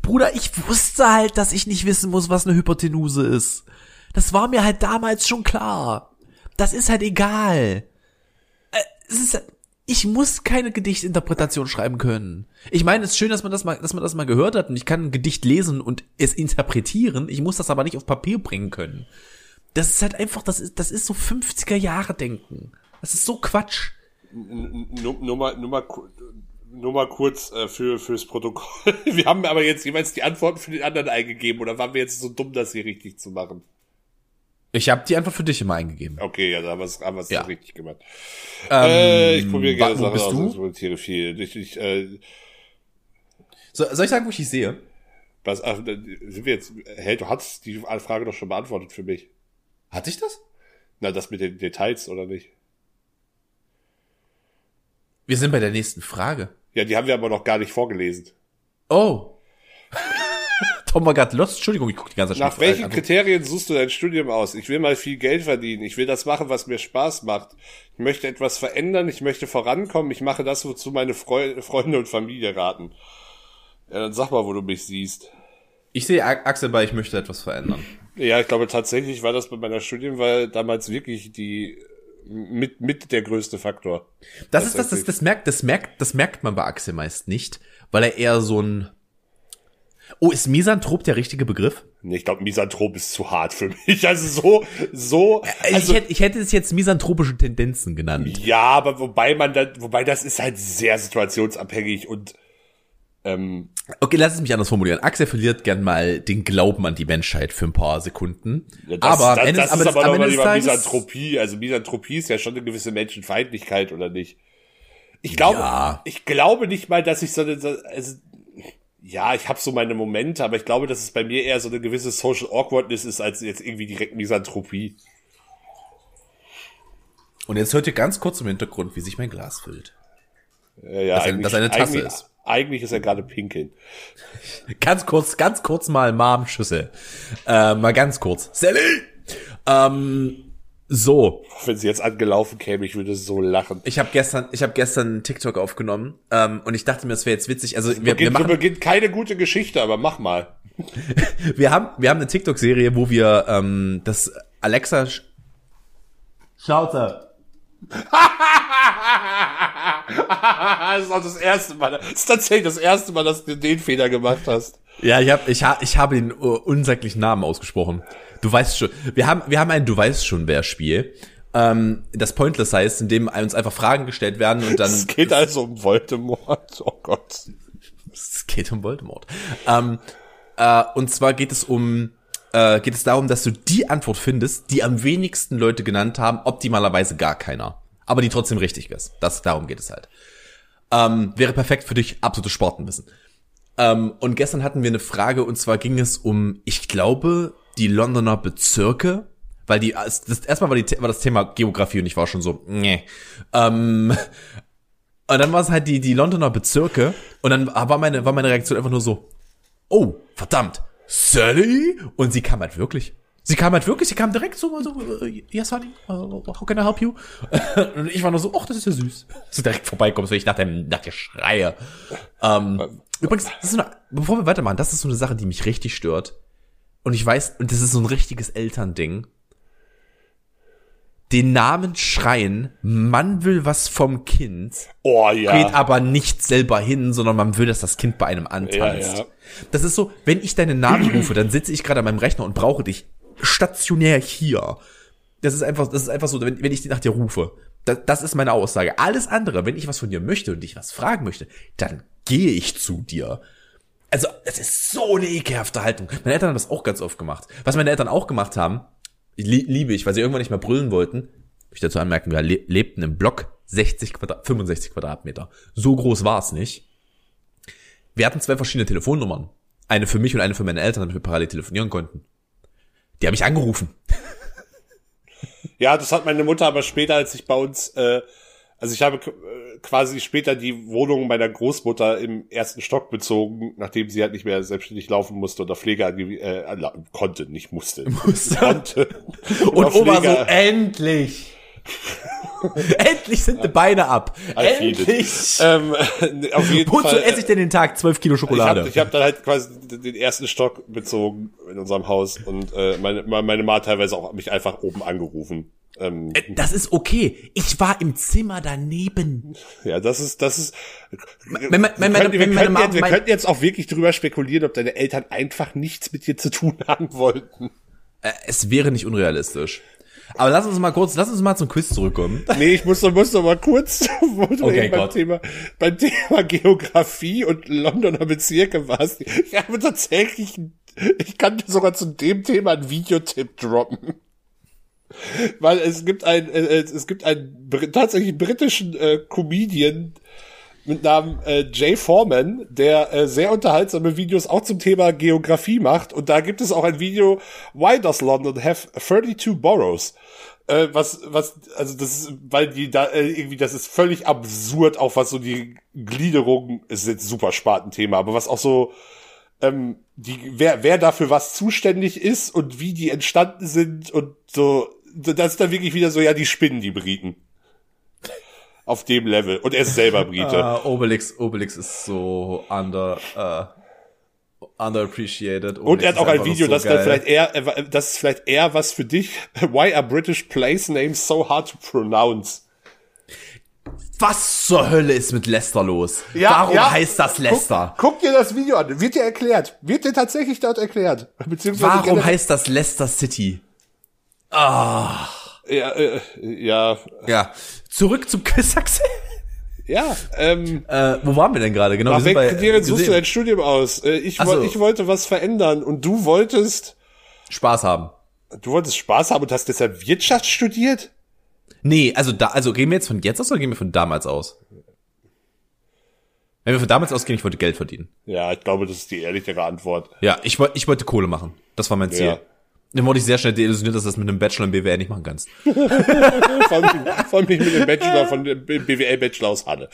Bruder, ich wusste halt, dass ich nicht wissen muss, was eine Hypotenuse ist. Das war mir halt damals schon klar. Das ist halt egal. Äh, Es ist, ich muss keine Gedichtinterpretation schreiben können. Ich meine, es ist schön, dass man das mal, dass man das mal gehört hat und ich kann ein Gedicht lesen und es interpretieren. Ich muss das aber nicht auf Papier bringen können. Das ist halt einfach, das ist, das ist so 50er Jahre Denken. Das ist so Quatsch. nur, nur mal, nur mal, nur mal kurz äh, für fürs Protokoll. Wir haben aber jetzt jeweils die Antworten für den anderen eingegeben oder waren wir jetzt so dumm, das hier richtig zu machen? Ich habe die einfach für dich immer eingegeben. Okay, ja, da haben wir es haben wir's Ja. richtig gemacht. Ähm, äh, ich probiere gerne wa- wo Sachen bist aus, du? ich viel. Ich, ich, äh, So, soll ich sagen, wo ich die sehe? was, ach, sind wir jetzt, hey, du hast die Frage doch schon beantwortet für mich. Hatte ich das? Na, das mit den Details, oder nicht? Wir sind bei der nächsten Frage. Ja, die haben wir aber noch gar nicht vorgelesen. Oh. Tom war gerade lost. Entschuldigung, ich gucke die ganze Zeit Nach welchen Kriterien suchst du dein Studium aus? Ich will mal viel Geld verdienen. Ich will das machen, was mir Spaß macht. Ich möchte etwas verändern. Ich möchte vorankommen. Ich mache das, wozu meine Freu Freunde und Familie raten. Ja, dann sag mal, wo du mich siehst. Ich sehe Axel bei, ich möchte etwas verändern. Ja, ich glaube tatsächlich war das bei meiner Studienwahl damals wirklich die mit mit der größte Faktor. Das ist das, das, das merkt, das merkt, das merkt man bei Axel meist nicht, weil er eher so ein. Oh, ist Misanthrop der richtige Begriff? Nee, ich glaube, Misanthrop ist zu hart für mich. Also so, so. Also, ich, hätte, ich hätte es jetzt misanthropische Tendenzen genannt. ja, aber wobei man da, wobei das ist halt sehr situationsabhängig und ähm, Okay, lass es mich anders formulieren. Axel verliert gern mal den Glauben an die Menschheit für ein paar Sekunden. Ja, aber am das, Ende, das aber ist das, aber am nochmal Tages, Misanthropie. Also Misanthropie ist ja schon eine gewisse Menschenfeindlichkeit, oder nicht? Ich glaube, Ja. ich glaube nicht mal, dass ich so eine, so- also, ja, ich habe so meine Momente, aber ich glaube, dass es bei mir eher so eine gewisse Social Awkwardness ist, als jetzt irgendwie direkt Misanthropie. Und jetzt hört ihr ganz kurz im Hintergrund, wie sich mein Glas füllt. Ja, ja, Dass ein- dass eine Tasse eigentlich, ist. Eigentlich ist er gerade pinkeln. Ganz kurz, ganz kurz mal Mom Schüssel. Äh, mal ganz kurz. Sally! Ähm, so, Wenn sie jetzt angelaufen käme, ich würde so lachen. ich habe gestern, ich habe gestern einen TikTok aufgenommen ähm, und ich dachte mir, es wäre jetzt witzig. Also wir, wir, Beginnt, so machen, beginnt keine gute Geschichte, aber mach mal. wir haben, wir haben eine TikTok-Serie, wo wir ähm, das Alexa Sch- Schnauze. das ist auch das erste Mal. Das ist tatsächlich das erste Mal, dass du den Fehler gemacht hast. Ja, ich habe ich hab, ich hab den uh, unsäglichen Namen ausgesprochen. Du weißt schon, wir haben, wir haben ein Du weißt schon wer Spiel, ähm, das Pointless heißt, in dem uns einfach Fragen gestellt werden und dann. Es geht also um Voldemort. Oh Gott. Es geht um Voldemort. Ähm, äh, und zwar geht es um, äh, geht es darum, dass du die Antwort findest, die am wenigsten Leute genannt haben, optimalerweise gar keiner. Aber die trotzdem richtig ist. Das, darum geht es halt. Ähm, wäre perfekt für dich absolutes Sportenwissen. Ähm, und gestern hatten wir eine Frage und zwar ging es um, ich glaube, die Londoner Bezirke, weil die, das, erstmal war, die, war das Thema Geografie und ich war schon so, nee. Ähm, und dann war es halt die, die Londoner Bezirke und dann war meine, war meine Reaktion einfach nur so, oh, verdammt, Sally? Und sie kam halt wirklich. Sie kam halt wirklich, sie kam direkt so, so yes, honey, uh, how can I help you? und ich war nur so, ach, das ist ja süß. So direkt vorbeikommt, so ich nach dem, nach der Schreie. Ähm, übrigens, das ist so eine, bevor wir weitermachen, das ist so eine Sache, die mich richtig stört. Und ich weiß, und das ist so ein richtiges Elternding. Den Namen schreien, man will was vom Kind, Oh ja. geht aber nicht selber hin, sondern man will, dass das Kind bei einem antanzt. Ja, ja. Das ist so, wenn ich deinen Namen rufe, dann sitze ich gerade an meinem Rechner und brauche dich stationär hier. Das ist einfach, das ist einfach so, wenn, wenn ich nach dir rufe. Das, das ist meine Aussage. Alles andere, wenn ich was von dir möchte und dich was fragen möchte, dann gehe ich zu dir. Also, es ist so eine ekelhafte Haltung. Meine Eltern haben das auch ganz oft gemacht. Was meine Eltern auch gemacht haben, lie- liebe ich, weil sie irgendwann nicht mehr brüllen wollten, möchte ich dazu anmerken, wir le lebten im Block 60 Quadrat, 65 Quadratmeter. So groß war es nicht. Wir hatten zwei verschiedene Telefonnummern. Eine für mich und eine für meine Eltern, damit wir parallel telefonieren konnten. Die haben mich angerufen. Ja, das hat meine Mutter aber später, als ich bei uns, äh, also ich habe äh, quasi später die Wohnung meiner Großmutter im ersten Stock bezogen, nachdem sie halt nicht mehr selbstständig laufen musste oder Pflege angewie- äh, konnte, nicht musste. konnte. Und Oder Oma so, endlich! endlich sind die Beine ab. Endlich! Ähm, auf jeden Wozu Fall. esse ich denn den Tag? 12 Kilo Ich Schokolade. habe ich hab dann halt quasi den ersten Stock bezogen in unserem Haus und äh, meine, meine Ma teilweise auch mich einfach oben angerufen. Ähm, das ist okay. Ich war im Zimmer daneben. ja, das ist, das ist. Wenn man- wenn wir meine- wir, wenn könnten Mom- jetzt, wir könnten jetzt auch wirklich drüber spekulieren, ob deine Eltern einfach nichts mit dir zu tun haben wollten. Äh, Es wäre nicht unrealistisch. Aber lass uns mal kurz, lass uns mal zum Quiz zurückkommen. Nee, ich muss, muss noch mal kurz, Okay, beim Gott. Thema, beim Thema Geografie und Londoner Bezirke warst. Ich habe tatsächlich, ich kann dir sogar zu dem Thema einen Videotipp droppen. Weil es gibt ein, äh, es gibt einen tatsächlich britischen äh, Comedian mit Namen äh, Jay Foreman, der äh, sehr unterhaltsame Videos auch zum Thema Geografie macht. Und da gibt es auch ein Video, Why does London have 32 boroughs? Äh, was, was, also das ist, weil die da äh, irgendwie, das ist völlig absurd, auch was so die Gliederung ist jetzt super Spartenthema, aber was auch so, ähm, die, wer, wer dafür was zuständig ist und wie die entstanden sind und so, das ist dann wirklich wieder so, ja, die spinnen die Briten. Auf dem Level. Und er ist selber Brite. Uh, Obelix, Obelix ist so under, uh, underappreciated. Und Obelix er hat auch ein Video, so das dann vielleicht eher, das ist vielleicht eher was für dich. Why are British place names so hard to pronounce? Was zur Hölle ist mit Leicester los? Ja, Warum ja. heißt das Leicester? Guck, guck dir das Video an. Wird dir erklärt. Wird dir tatsächlich dort erklärt. Beziehungsweise Warum heißt das Leicester City? Ja, äh, ja, Ja. Zurück zum Axel. ja, ähm, Äh, wo waren wir denn gerade? Genau, wir sind welchen bei Kriterien suchst du dein Studium aus? Äh, ich, so. ich wollte was verändern und du wolltest, Spaß haben. du wolltest Spaß haben und hast deshalb Wirtschaft studiert? Nee, also da, also gehen wir jetzt von jetzt aus oder gehen wir von damals aus? Wenn wir von damals ausgehen, ich wollte Geld verdienen. Ja, ich glaube, das ist die ehrlichere Antwort. Ja, ich wollte, ich wollte Kohle machen. Das war mein Ziel. Ja. Dann wurde ich sehr schnell deillusioniert, dass du das mit einem Bachelor in BWL nicht machen kannst. Vor allem, vor allem nicht mit dem Bachelor von dem BWL-Bachelor aus Halle.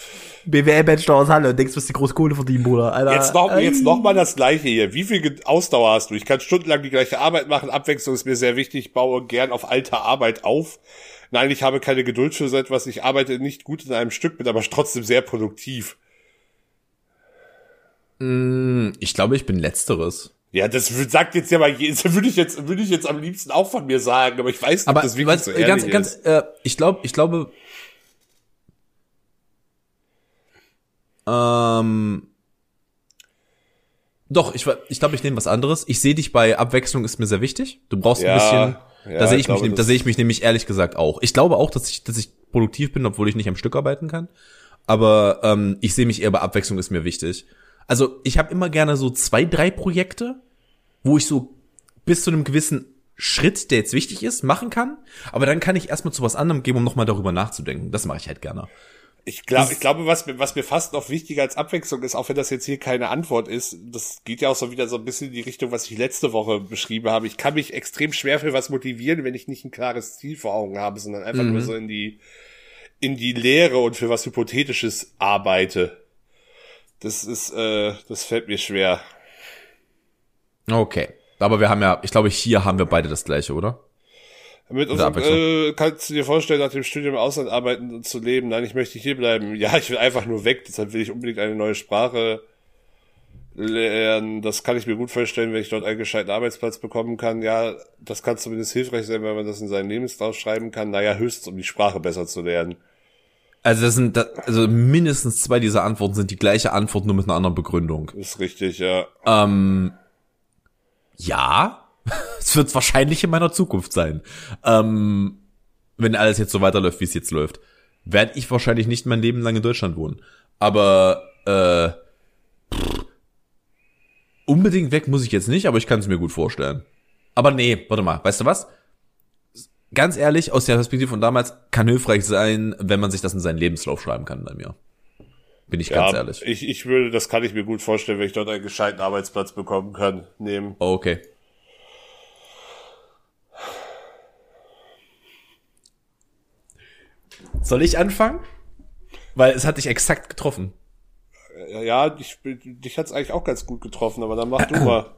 BWL-Bachelor aus Halle, denkst du, wirst die große Kohle verdienen, Bruder. Alter. Jetzt noch, jetzt noch mal das Gleiche hier. Wie viel Ausdauer hast du? Ich kann stundenlang die gleiche Arbeit machen. Abwechslung ist mir sehr wichtig. Ich baue gern auf alter Arbeit auf. Nein, ich habe keine Geduld für so etwas. Ich arbeite nicht gut in einem Stück, bin aber trotzdem sehr produktiv. Ich glaube, ich bin Letzteres. Ja, das sagt jetzt ja mal, würde ich jetzt, würde ich jetzt am liebsten auch von mir sagen, aber ich weiß nicht, Aber ob das wirklich weißt, so du, ganz, ehrlich ganz, ist. äh, ich glaube, ich glaube, ähm, Doch, ich, ich glaube, ich nehme was anderes. Ich sehe dich bei Abwechslung ist mir sehr wichtig. Du brauchst Ja, ein bisschen. ja, da sehe ich ich, mich, nehm- da sehe ich mich nämlich ehrlich gesagt auch. Ich glaube auch, dass ich, dass ich produktiv bin, obwohl ich nicht am Stück arbeiten kann. Aber ähm, ich sehe mich eher bei Abwechslung ist mir wichtig. Also ich habe immer gerne so zwei, drei Projekte, wo ich so bis zu einem gewissen Schritt, der jetzt wichtig ist, machen kann. Aber dann kann ich erstmal zu was anderem gehen, um nochmal darüber nachzudenken. Das mache ich halt gerne. Ich, glaub, ich glaube, was mir, was mir fast noch wichtiger als Abwechslung ist, auch wenn das jetzt hier keine Antwort ist, das geht ja auch so wieder so ein bisschen in die Richtung, was ich letzte Woche beschrieben habe. Ich kann mich extrem schwer für was motivieren, wenn ich nicht ein klares Ziel vor Augen habe, sondern einfach nur so in die, in die Lehre und für was Hypothetisches arbeite. Das ist, äh, das fällt mir schwer. Okay. Aber wir haben ja, ich glaube, hier haben wir beide das gleiche, oder? Mit unserem, äh, kannst du dir vorstellen, nach dem Studium im Ausland arbeiten und zu leben? Nein, ich möchte hier bleiben. Ja, ich will einfach nur weg, deshalb will ich unbedingt eine neue Sprache lernen. Das kann ich mir gut vorstellen, wenn ich dort einen gescheiten Arbeitsplatz bekommen kann. Ja, das kann zumindest hilfreich sein, wenn man das in seinen Lebenslauf schreiben kann. Naja, höchstens, um die Sprache besser zu lernen. Also das sind, also mindestens zwei dieser Antworten sind die gleiche Antwort, nur mit einer anderen Begründung. Ist richtig, ja. Ähm, ja, es wird wahrscheinlich in meiner Zukunft sein. Ähm, wenn alles jetzt so weiterläuft, wie es jetzt läuft, werde ich wahrscheinlich nicht mein Leben lang in Deutschland wohnen. Aber äh, pff, unbedingt weg muss ich jetzt nicht, aber ich kann es mir gut vorstellen. Aber nee, warte mal, weißt du was? Ganz ehrlich, aus der Perspektive von damals kann hilfreich sein, wenn man sich das in seinen Lebenslauf schreiben kann bei mir. Bin ich ganz ja, ehrlich. Ich, ich würde, das kann ich mir gut vorstellen, wenn ich dort einen gescheiten Arbeitsplatz bekommen kann, nehmen. Oh, Okay. Soll ich anfangen? Weil es hat dich exakt getroffen. Ja, ich, dich hat's eigentlich auch ganz gut getroffen, aber dann mach du mal.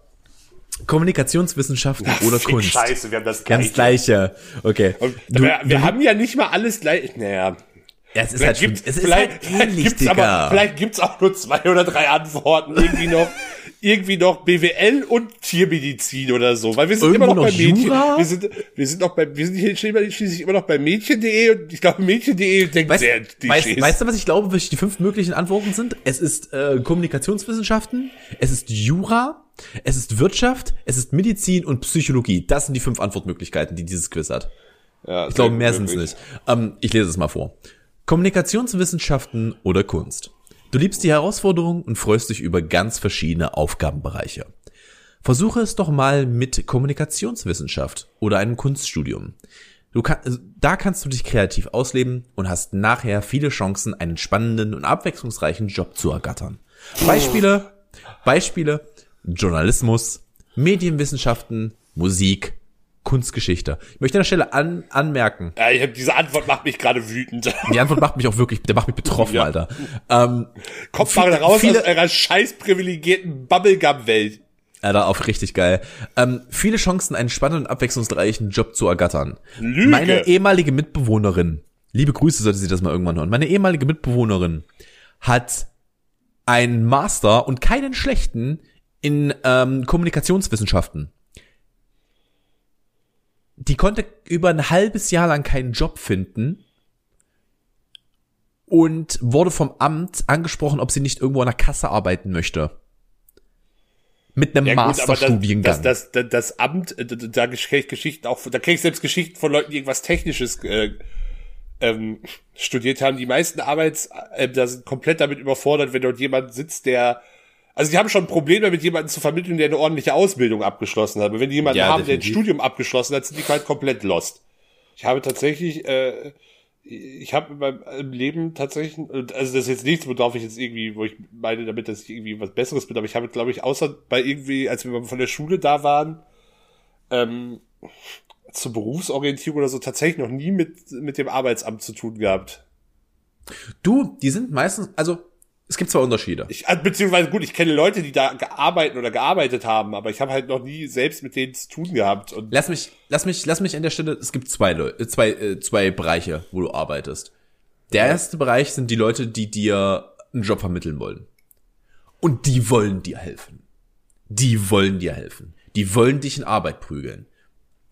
Kommunikationswissenschaften oder Fick Kunst. Scheiße, wir haben das Ganz gleiche. gleiche. Okay. Und Du- wir wir du- haben ja nicht mal alles gleich. Naja. Ja, es ist halt Vielleicht gibt's, es ist vielleicht, halt ähnlich, gibt's aber, Digga. vielleicht gibt's auch nur zwei oder drei Antworten. Irgendwie noch, irgendwie noch BWL und Tiermedizin oder so. Weil wir sind Irgendwo immer noch, noch bei Mädchen. Jura? Wir sind, wir sind noch bei, wir sind hier schließlich immer noch bei Mädchen.de und ich glaube, Mädchen.de denkt Weißt, sehr weißt, weißt du, was ich glaube, was die fünf möglichen Antworten sind? Es ist äh, Kommunikationswissenschaften, es ist Jura, es ist Wirtschaft, es ist Medizin und Psychologie. Das sind die fünf Antwortmöglichkeiten, die dieses Quiz hat. ja, Ich glaube, mehr sind's nicht. Ähm, ich lese es mal vor. Kommunikationswissenschaften oder Kunst. Du liebst die Herausforderung und freust dich über ganz verschiedene Aufgabenbereiche. Versuche es doch mal mit Kommunikationswissenschaft oder einem Kunststudium. Du kann, also, da kannst du dich kreativ ausleben und hast nachher viele Chancen, einen spannenden und abwechslungsreichen Job zu ergattern. Beispiele, Beispiele, Journalismus, Medienwissenschaften, Musik, Kunstgeschichte. Ich möchte an der Stelle an, anmerken, Ja, ich hab, diese Antwort macht mich gerade wütend. die Antwort macht mich auch wirklich, der macht mich betroffen, Ja. Alter. Ähm, Kommt mal Viele- raus viele- aus eurer scheiß privilegierten Bubblegum-Welt. Alter, auch richtig geil. Ähm, viele Chancen, einen spannenden und abwechslungsreichen Job zu ergattern. Lüge. Meine ehemalige Mitbewohnerin, liebe Grüße, sollte sie das mal irgendwann hören. Meine ehemalige Mitbewohnerin hat einen Master und keinen schlechten in ähm, Kommunikationswissenschaften. Die konnte über ein halbes Jahr lang keinen Job finden und wurde vom Amt angesprochen, ob sie nicht irgendwo an der Kasse arbeiten möchte. Mit einem Ja, gut, aber das, Masterstudiengang. das, das, das Amt, äh, da, da kenne ich Geschichten auch, da kenne ich selbst Geschichten von Leuten, die irgendwas Technisches äh, ähm, studiert haben. Die meisten Arbeits, äh, da sind komplett damit überfordert, wenn dort jemand sitzt, der also die haben schon Probleme damit, jemanden zu vermitteln, der eine ordentliche Ausbildung abgeschlossen hat. Aber wenn die jemanden Ja, haben, der ein definitiv. Studium abgeschlossen hat, sind die halt komplett lost. Ich habe tatsächlich, äh, ich habe in meinem im Leben tatsächlich, also das ist jetzt nichts, worauf ich jetzt irgendwie, wo ich meine damit, dass ich irgendwie was Besseres bin, aber ich habe, glaube ich, außer bei irgendwie, als wir von der Schule da waren, ähm, zur Berufsorientierung oder so, tatsächlich noch nie mit, mit dem Arbeitsamt zu tun gehabt. du, die sind meistens, also es gibt zwei Unterschiede. Ich, also, beziehungsweise gut, ich kenne Leute, die da gearbeitet oder gearbeitet haben, aber ich habe halt noch nie selbst mit denen zu tun gehabt. Und Lass mich, lass mich, lass mich an der Stelle, es gibt zwei Leute, zwei, äh, zwei Bereiche, wo du arbeitest. Der erste Bereich sind die Leute, die dir einen Job vermitteln wollen. Und die wollen dir helfen. Die wollen dir helfen. Die wollen dich in Arbeit prügeln.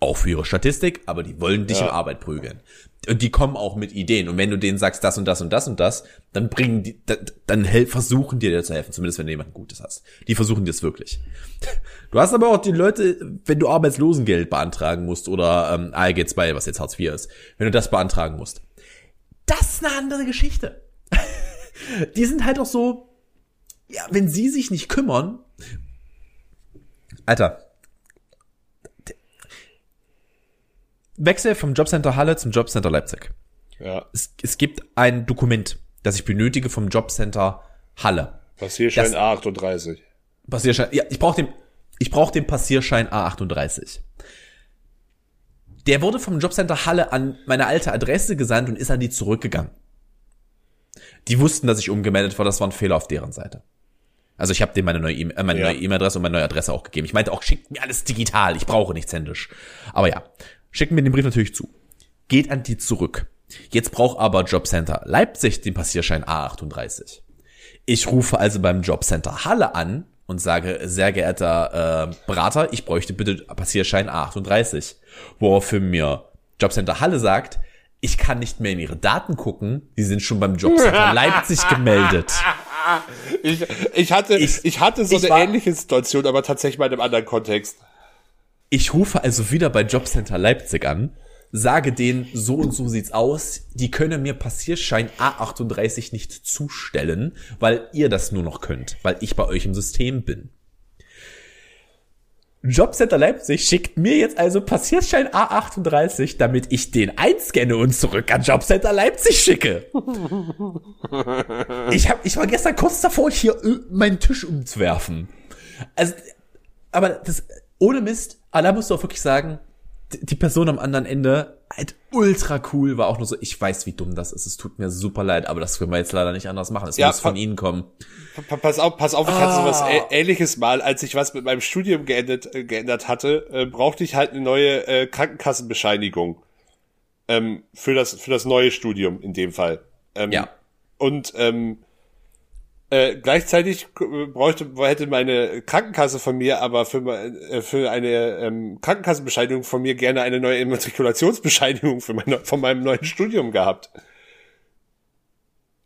Auch für ihre Statistik, aber die wollen dich Ja. in Arbeit prügeln. Und die kommen auch mit Ideen. Und wenn du denen sagst, das und das und das und das, dann bringen die, da- dann versuchen die dir zu helfen, zumindest wenn du jemanden Gutes hast. Die versuchen dir es wirklich. Du hast aber auch die Leute, wenn du Arbeitslosengeld beantragen musst oder ähm, ALG 2, was jetzt Hartz IV ist, wenn du das beantragen musst. Das ist eine andere Geschichte. die sind halt auch so, ja, wenn sie sich nicht kümmern, Alter, Wechsel vom Jobcenter Halle zum Jobcenter Leipzig. Ja. Es, es gibt ein Dokument, das ich benötige vom Jobcenter Halle. Passierschein Das- A38. Passierschein. Ja, ich brauche den, ich brauche den Passierschein A38. Der wurde vom Jobcenter Halle an meine alte Adresse gesandt und ist an die zurückgegangen. Die wussten, dass ich umgemeldet war, das war ein Fehler auf deren Seite. Also ich habe denen meine neue E- äh, meine Ja. neue E-Mail-Adresse und meine neue Adresse auch gegeben. Ich meinte auch, schickt mir alles digital, ich brauche nichts händisch. Aber ja, schicken mir den Brief natürlich zu. Geht an die zurück. Jetzt braucht aber Jobcenter Leipzig den Passierschein A38. Ich rufe also beim Jobcenter Halle an und sage, sehr geehrter äh, Berater, ich bräuchte bitte Passierschein A38. Woraufhin mir Jobcenter Halle sagt, ich kann nicht mehr in ihre Daten gucken, die sind schon beim Jobcenter Leipzig gemeldet. Ich, ich hatte, ich, Ich- hatte so eine war- ähnliche Situation, aber tatsächlich mal in einem anderen Kontext. Ich rufe also wieder bei Jobcenter Leipzig an, sage denen, so und so sieht's aus, die können mir Passierschein A38 nicht zustellen, weil ihr das nur noch könnt, weil ich bei euch im System bin. Jobcenter Leipzig schickt mir jetzt also Passierschein A38, damit ich den einscanne und zurück an Jobcenter Leipzig schicke. Ich, hab, ich war gestern kurz davor, hier äh, meinen Tisch umzuwerfen. Also, aber das, ohne Mist, aber da musst du auch wirklich sagen, die Person am anderen Ende halt ultra cool war auch nur so, ich weiß, wie dumm das ist, es tut mir super leid, aber das können wir jetzt leider nicht anders machen. Es Ja, muss von Ihnen kommen. Pa- Pass auf, pass auf, ich hatte sowas Ah. Ähnliches mal, als ich was mit meinem Studium geändert, äh, geändert hatte, äh, brauchte ich halt eine neue äh, Krankenkassenbescheinigung. Ähm, für das, für das neue Studium in dem Fall. Ähm, Ja. Und ähm, äh, gleichzeitig äh, bräuchte, hätte meine Krankenkasse von mir aber für, äh, für eine ähm, Krankenkassenbescheinigung von mir gerne eine neue Immatrikulationsbescheinigung für meine, von meinem neuen Studium gehabt.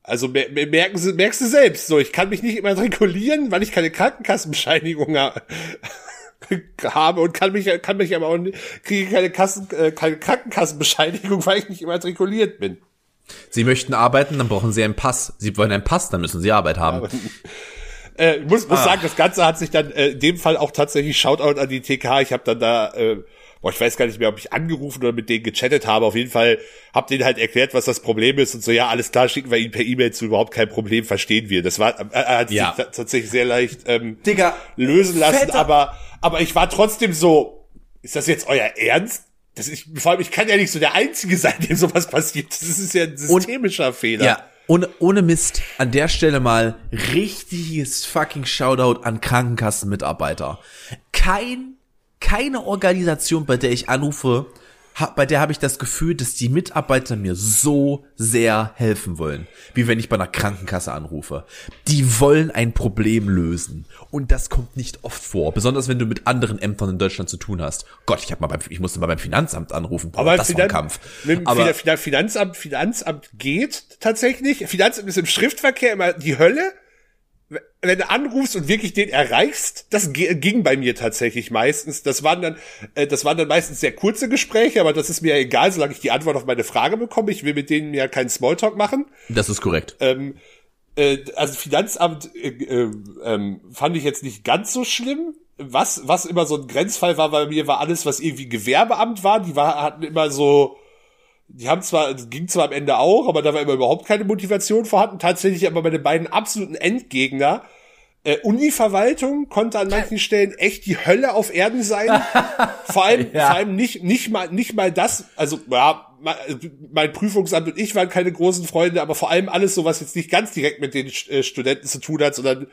Also mer mer- merken Sie, merkst du selbst, so ich kann mich nicht immatrikulieren, weil ich keine Krankenkassenbescheinigung ha habe und kann mich kann mich aber auch nicht, kriege keine Kassen äh, keine Krankenkassenbescheinigung, weil ich nicht immatrikuliert bin. Sie möchten arbeiten, dann brauchen Sie einen Pass. Sie wollen einen Pass, dann müssen Sie Arbeit haben. Äh, ich muss, muss sagen, das Ganze hat sich dann äh, in dem Fall auch tatsächlich Shoutout an die TK. Ich habe dann da, äh, boah, ich weiß gar nicht mehr, ob ich angerufen oder mit denen gechattet habe. Auf jeden Fall hab denen halt erklärt, was das Problem ist und so, ja, alles klar, schicken wir ihnen per E-Mail zu, überhaupt kein Problem, verstehen wir. Das war, äh, hat sich Ja. tatsächlich sehr leicht ähm, Digga, lösen lassen, aber, aber ich war trotzdem so, ist das jetzt euer Ernst? Das ist, vor allem, ich kann ja nicht so der Einzige sein, dem sowas passiert. Das ist ja ein systemischer Fehler. Ja, ohne, ohne Mist, an der Stelle mal richtiges fucking Shoutout an Krankenkassenmitarbeiter. Kein, keine Organisation, bei der ich anrufe, bei der habe ich das Gefühl, dass die Mitarbeiter mir so sehr helfen wollen, wie wenn ich bei einer Krankenkasse anrufe. Die wollen ein Problem lösen. Und das kommt nicht oft vor, besonders wenn du mit anderen Ämtern in Deutschland zu tun hast. Gott, ich, hab mal beim, ich musste mal beim Finanzamt anrufen, boah, Aber das war Finan ein Kampf. Mit Aber, Finan- Finanzamt, Finanzamt geht tatsächlich. Finanzamt ist im Schriftverkehr immer die Hölle. Wenn du anrufst und wirklich den erreichst, das ging bei mir tatsächlich meistens. Das waren dann, äh, das waren dann meistens sehr kurze Gespräche, aber das ist mir egal, solange ich die Antwort auf meine Frage bekomme. Ich will mit denen ja keinen Smalltalk machen. das ist korrekt. Ähm, äh, also Finanzamt äh, äh, ähm, fand ich jetzt nicht ganz so schlimm. Was, was immer so ein Grenzfall war bei mir, war alles, was irgendwie Gewerbeamt war. Die war, hatten immer so, die haben zwar, das ging zwar am Ende auch, aber da war immer überhaupt keine Motivation vorhanden. Tatsächlich aber meine beiden absoluten Endgegner, äh, Univerwaltung konnte an manchen Stellen echt die Hölle auf Erden sein. vor allem, Ja. vor allem nicht, nicht mal, nicht mal das, also, ja, mein Prüfungsamt und ich waren keine großen Freunde, aber vor allem alles so, was jetzt nicht ganz direkt mit den äh, Studenten zu tun hat, sondern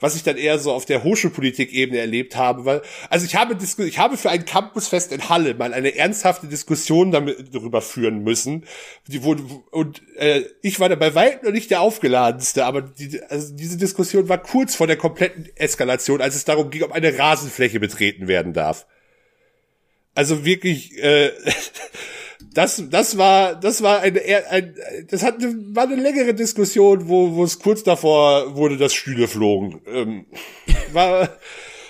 was ich dann eher so auf der Hochschulpolitik-Ebene erlebt habe, weil, also ich habe, ich habe für ein Campusfest in Halle mal eine ernsthafte Diskussion damit, darüber führen müssen, die wurde, und äh, ich war da bei weitem noch nicht der aufgeladenste, aber die, also diese Diskussion war kurz vor der kompletten Eskalation, als es darum ging, ob eine Rasenfläche betreten werden darf. Also wirklich, äh, das, das war, das war eine, ein, das hat war eine längere Diskussion, wo, wo es kurz davor wurde, dass Stühle flogen. Ähm, war,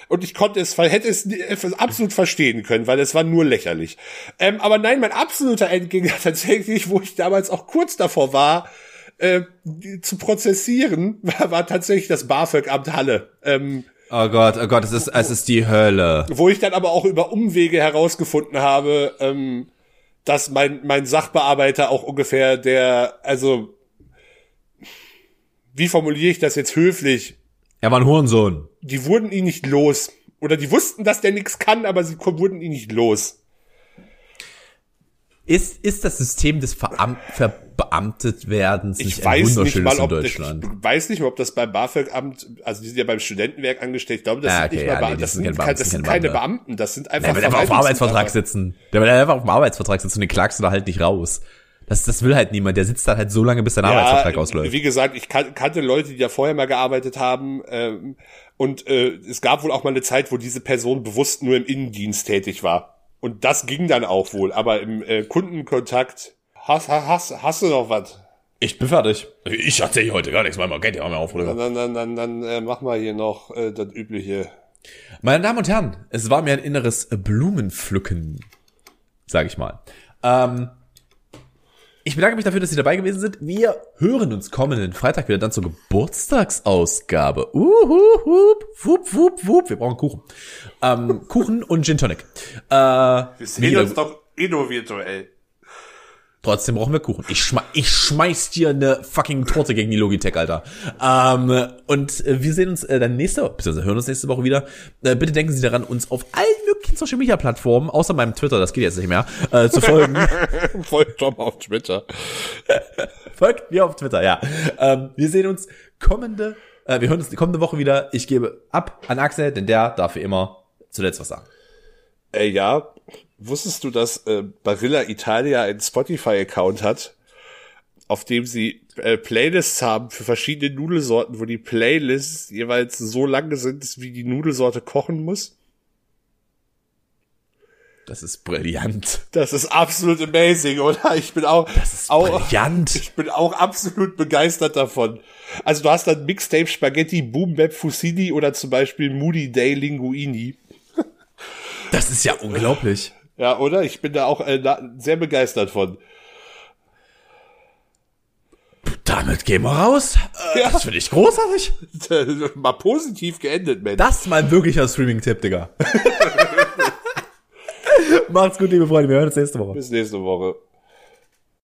und ich konnte es, hätte es absolut verstehen können, weil es war nur lächerlich. Ähm, aber nein, mein absoluter Endgegner tatsächlich, wo ich damals auch kurz davor war, äh, zu prozessieren, war, war tatsächlich das BAföG-Amt Halle. Ähm, Oh Gott, oh Gott, es ist, es ist die Hölle. Wo ich dann aber auch über Umwege herausgefunden habe, ähm, dass mein, mein Sachbearbeiter auch ungefähr der, also, wie formuliere ich das jetzt höflich? Er war ein Hurensohn. Die wurden ihn nicht los. Oder die wussten, dass der nichts kann, aber sie wurden ihn nicht los. Ist, ist das System des Veram Verbeamtetwerdens nicht ich ein weiß nicht mal, ob Deutschland? Ich weiß nicht mal, ob das beim BAföG-Amt, also die sind ja beim Studentenwerk angestellt, ich glaube, das ah, okay, sind nicht ja, mal nee, das, das, sind, kein, das sind keine Beamten, das sind einfach Der wird einfach auf dem Arbeitsvertrag sitzen. Der wird einfach auf dem Arbeitsvertrag sitzen und den klagst du da halt nicht raus. Das, das will halt niemand. Der sitzt da halt so lange, bis sein ja, Arbeitsvertrag ausläuft. Wie gesagt, ich kan kannte Leute, die ja vorher mal gearbeitet haben. Ähm, und äh, es gab wohl auch mal eine Zeit, wo diese Person bewusst nur im Innendienst tätig war. Und das ging dann auch wohl. Aber im äh, Kundenkontakt hast, hast, hast du noch was? Ich bin fertig. Ich erzähle heute gar nichts. Mal geht ja auch mehr auf, oder? Dann, dann, dann, dann äh, mach mal hier noch äh, das übliche. Meine Damen und Herren, es war mir ein inneres Blumenpflücken, sag ich mal. Ähm, ich bedanke mich dafür, dass Sie dabei gewesen sind. Wir hören uns kommenden Freitag wieder dann zur Geburtstagsausgabe. Uhu, hup, wup, wup, wup. Wir brauchen Kuchen. Ähm, Kuchen und Gin Tonic. Äh, Wir sehen uns doch eh nur virtuell. Trotzdem brauchen wir Kuchen. Ich, schme ich schmeiß dir eine fucking Torte gegen die Logitech, Alter. Ähm, und äh, wir sehen uns äh, dann nächste Woche, beziehungsweise hören uns nächste Woche wieder. Äh, bitte denken Sie daran, uns auf allen möglichen Social Media Plattformen, außer meinem Twitter, das geht jetzt nicht mehr, äh, zu folgen. Folgt Tom auf Twitter. Folgt mir auf Twitter, ja. Ähm, wir sehen uns kommende, äh, wir hören uns die kommende Woche wieder. Ich gebe ab an Axel, denn der darf wie immer zuletzt was sagen. Äh, ja, Wusstest du, dass äh, Barilla Italia einen Spotify-Account hat, auf dem sie äh, Playlists haben für verschiedene Nudelsorten, wo die Playlists jeweils so lange sind, wie die Nudelsorte kochen muss? Das ist brillant. Das ist absolut amazing, oder? Ich bin auch, das ist auch, brillant. Ich bin auch absolut begeistert davon. Also du hast dann Mixtape Spaghetti Boom Bap Fusilli oder zum Beispiel Moody Day Linguini. Das ist ja unglaublich. Ja, oder? Ich bin da auch äh, sehr begeistert von. Damit gehen wir raus. Äh, ja. Das finde ich großartig. mal positiv geendet, Mensch. Das ist mein wirklicher Streaming-Tipp, Digga. Macht's gut, liebe Freunde. Wir hören uns nächste Woche. Bis nächste Woche.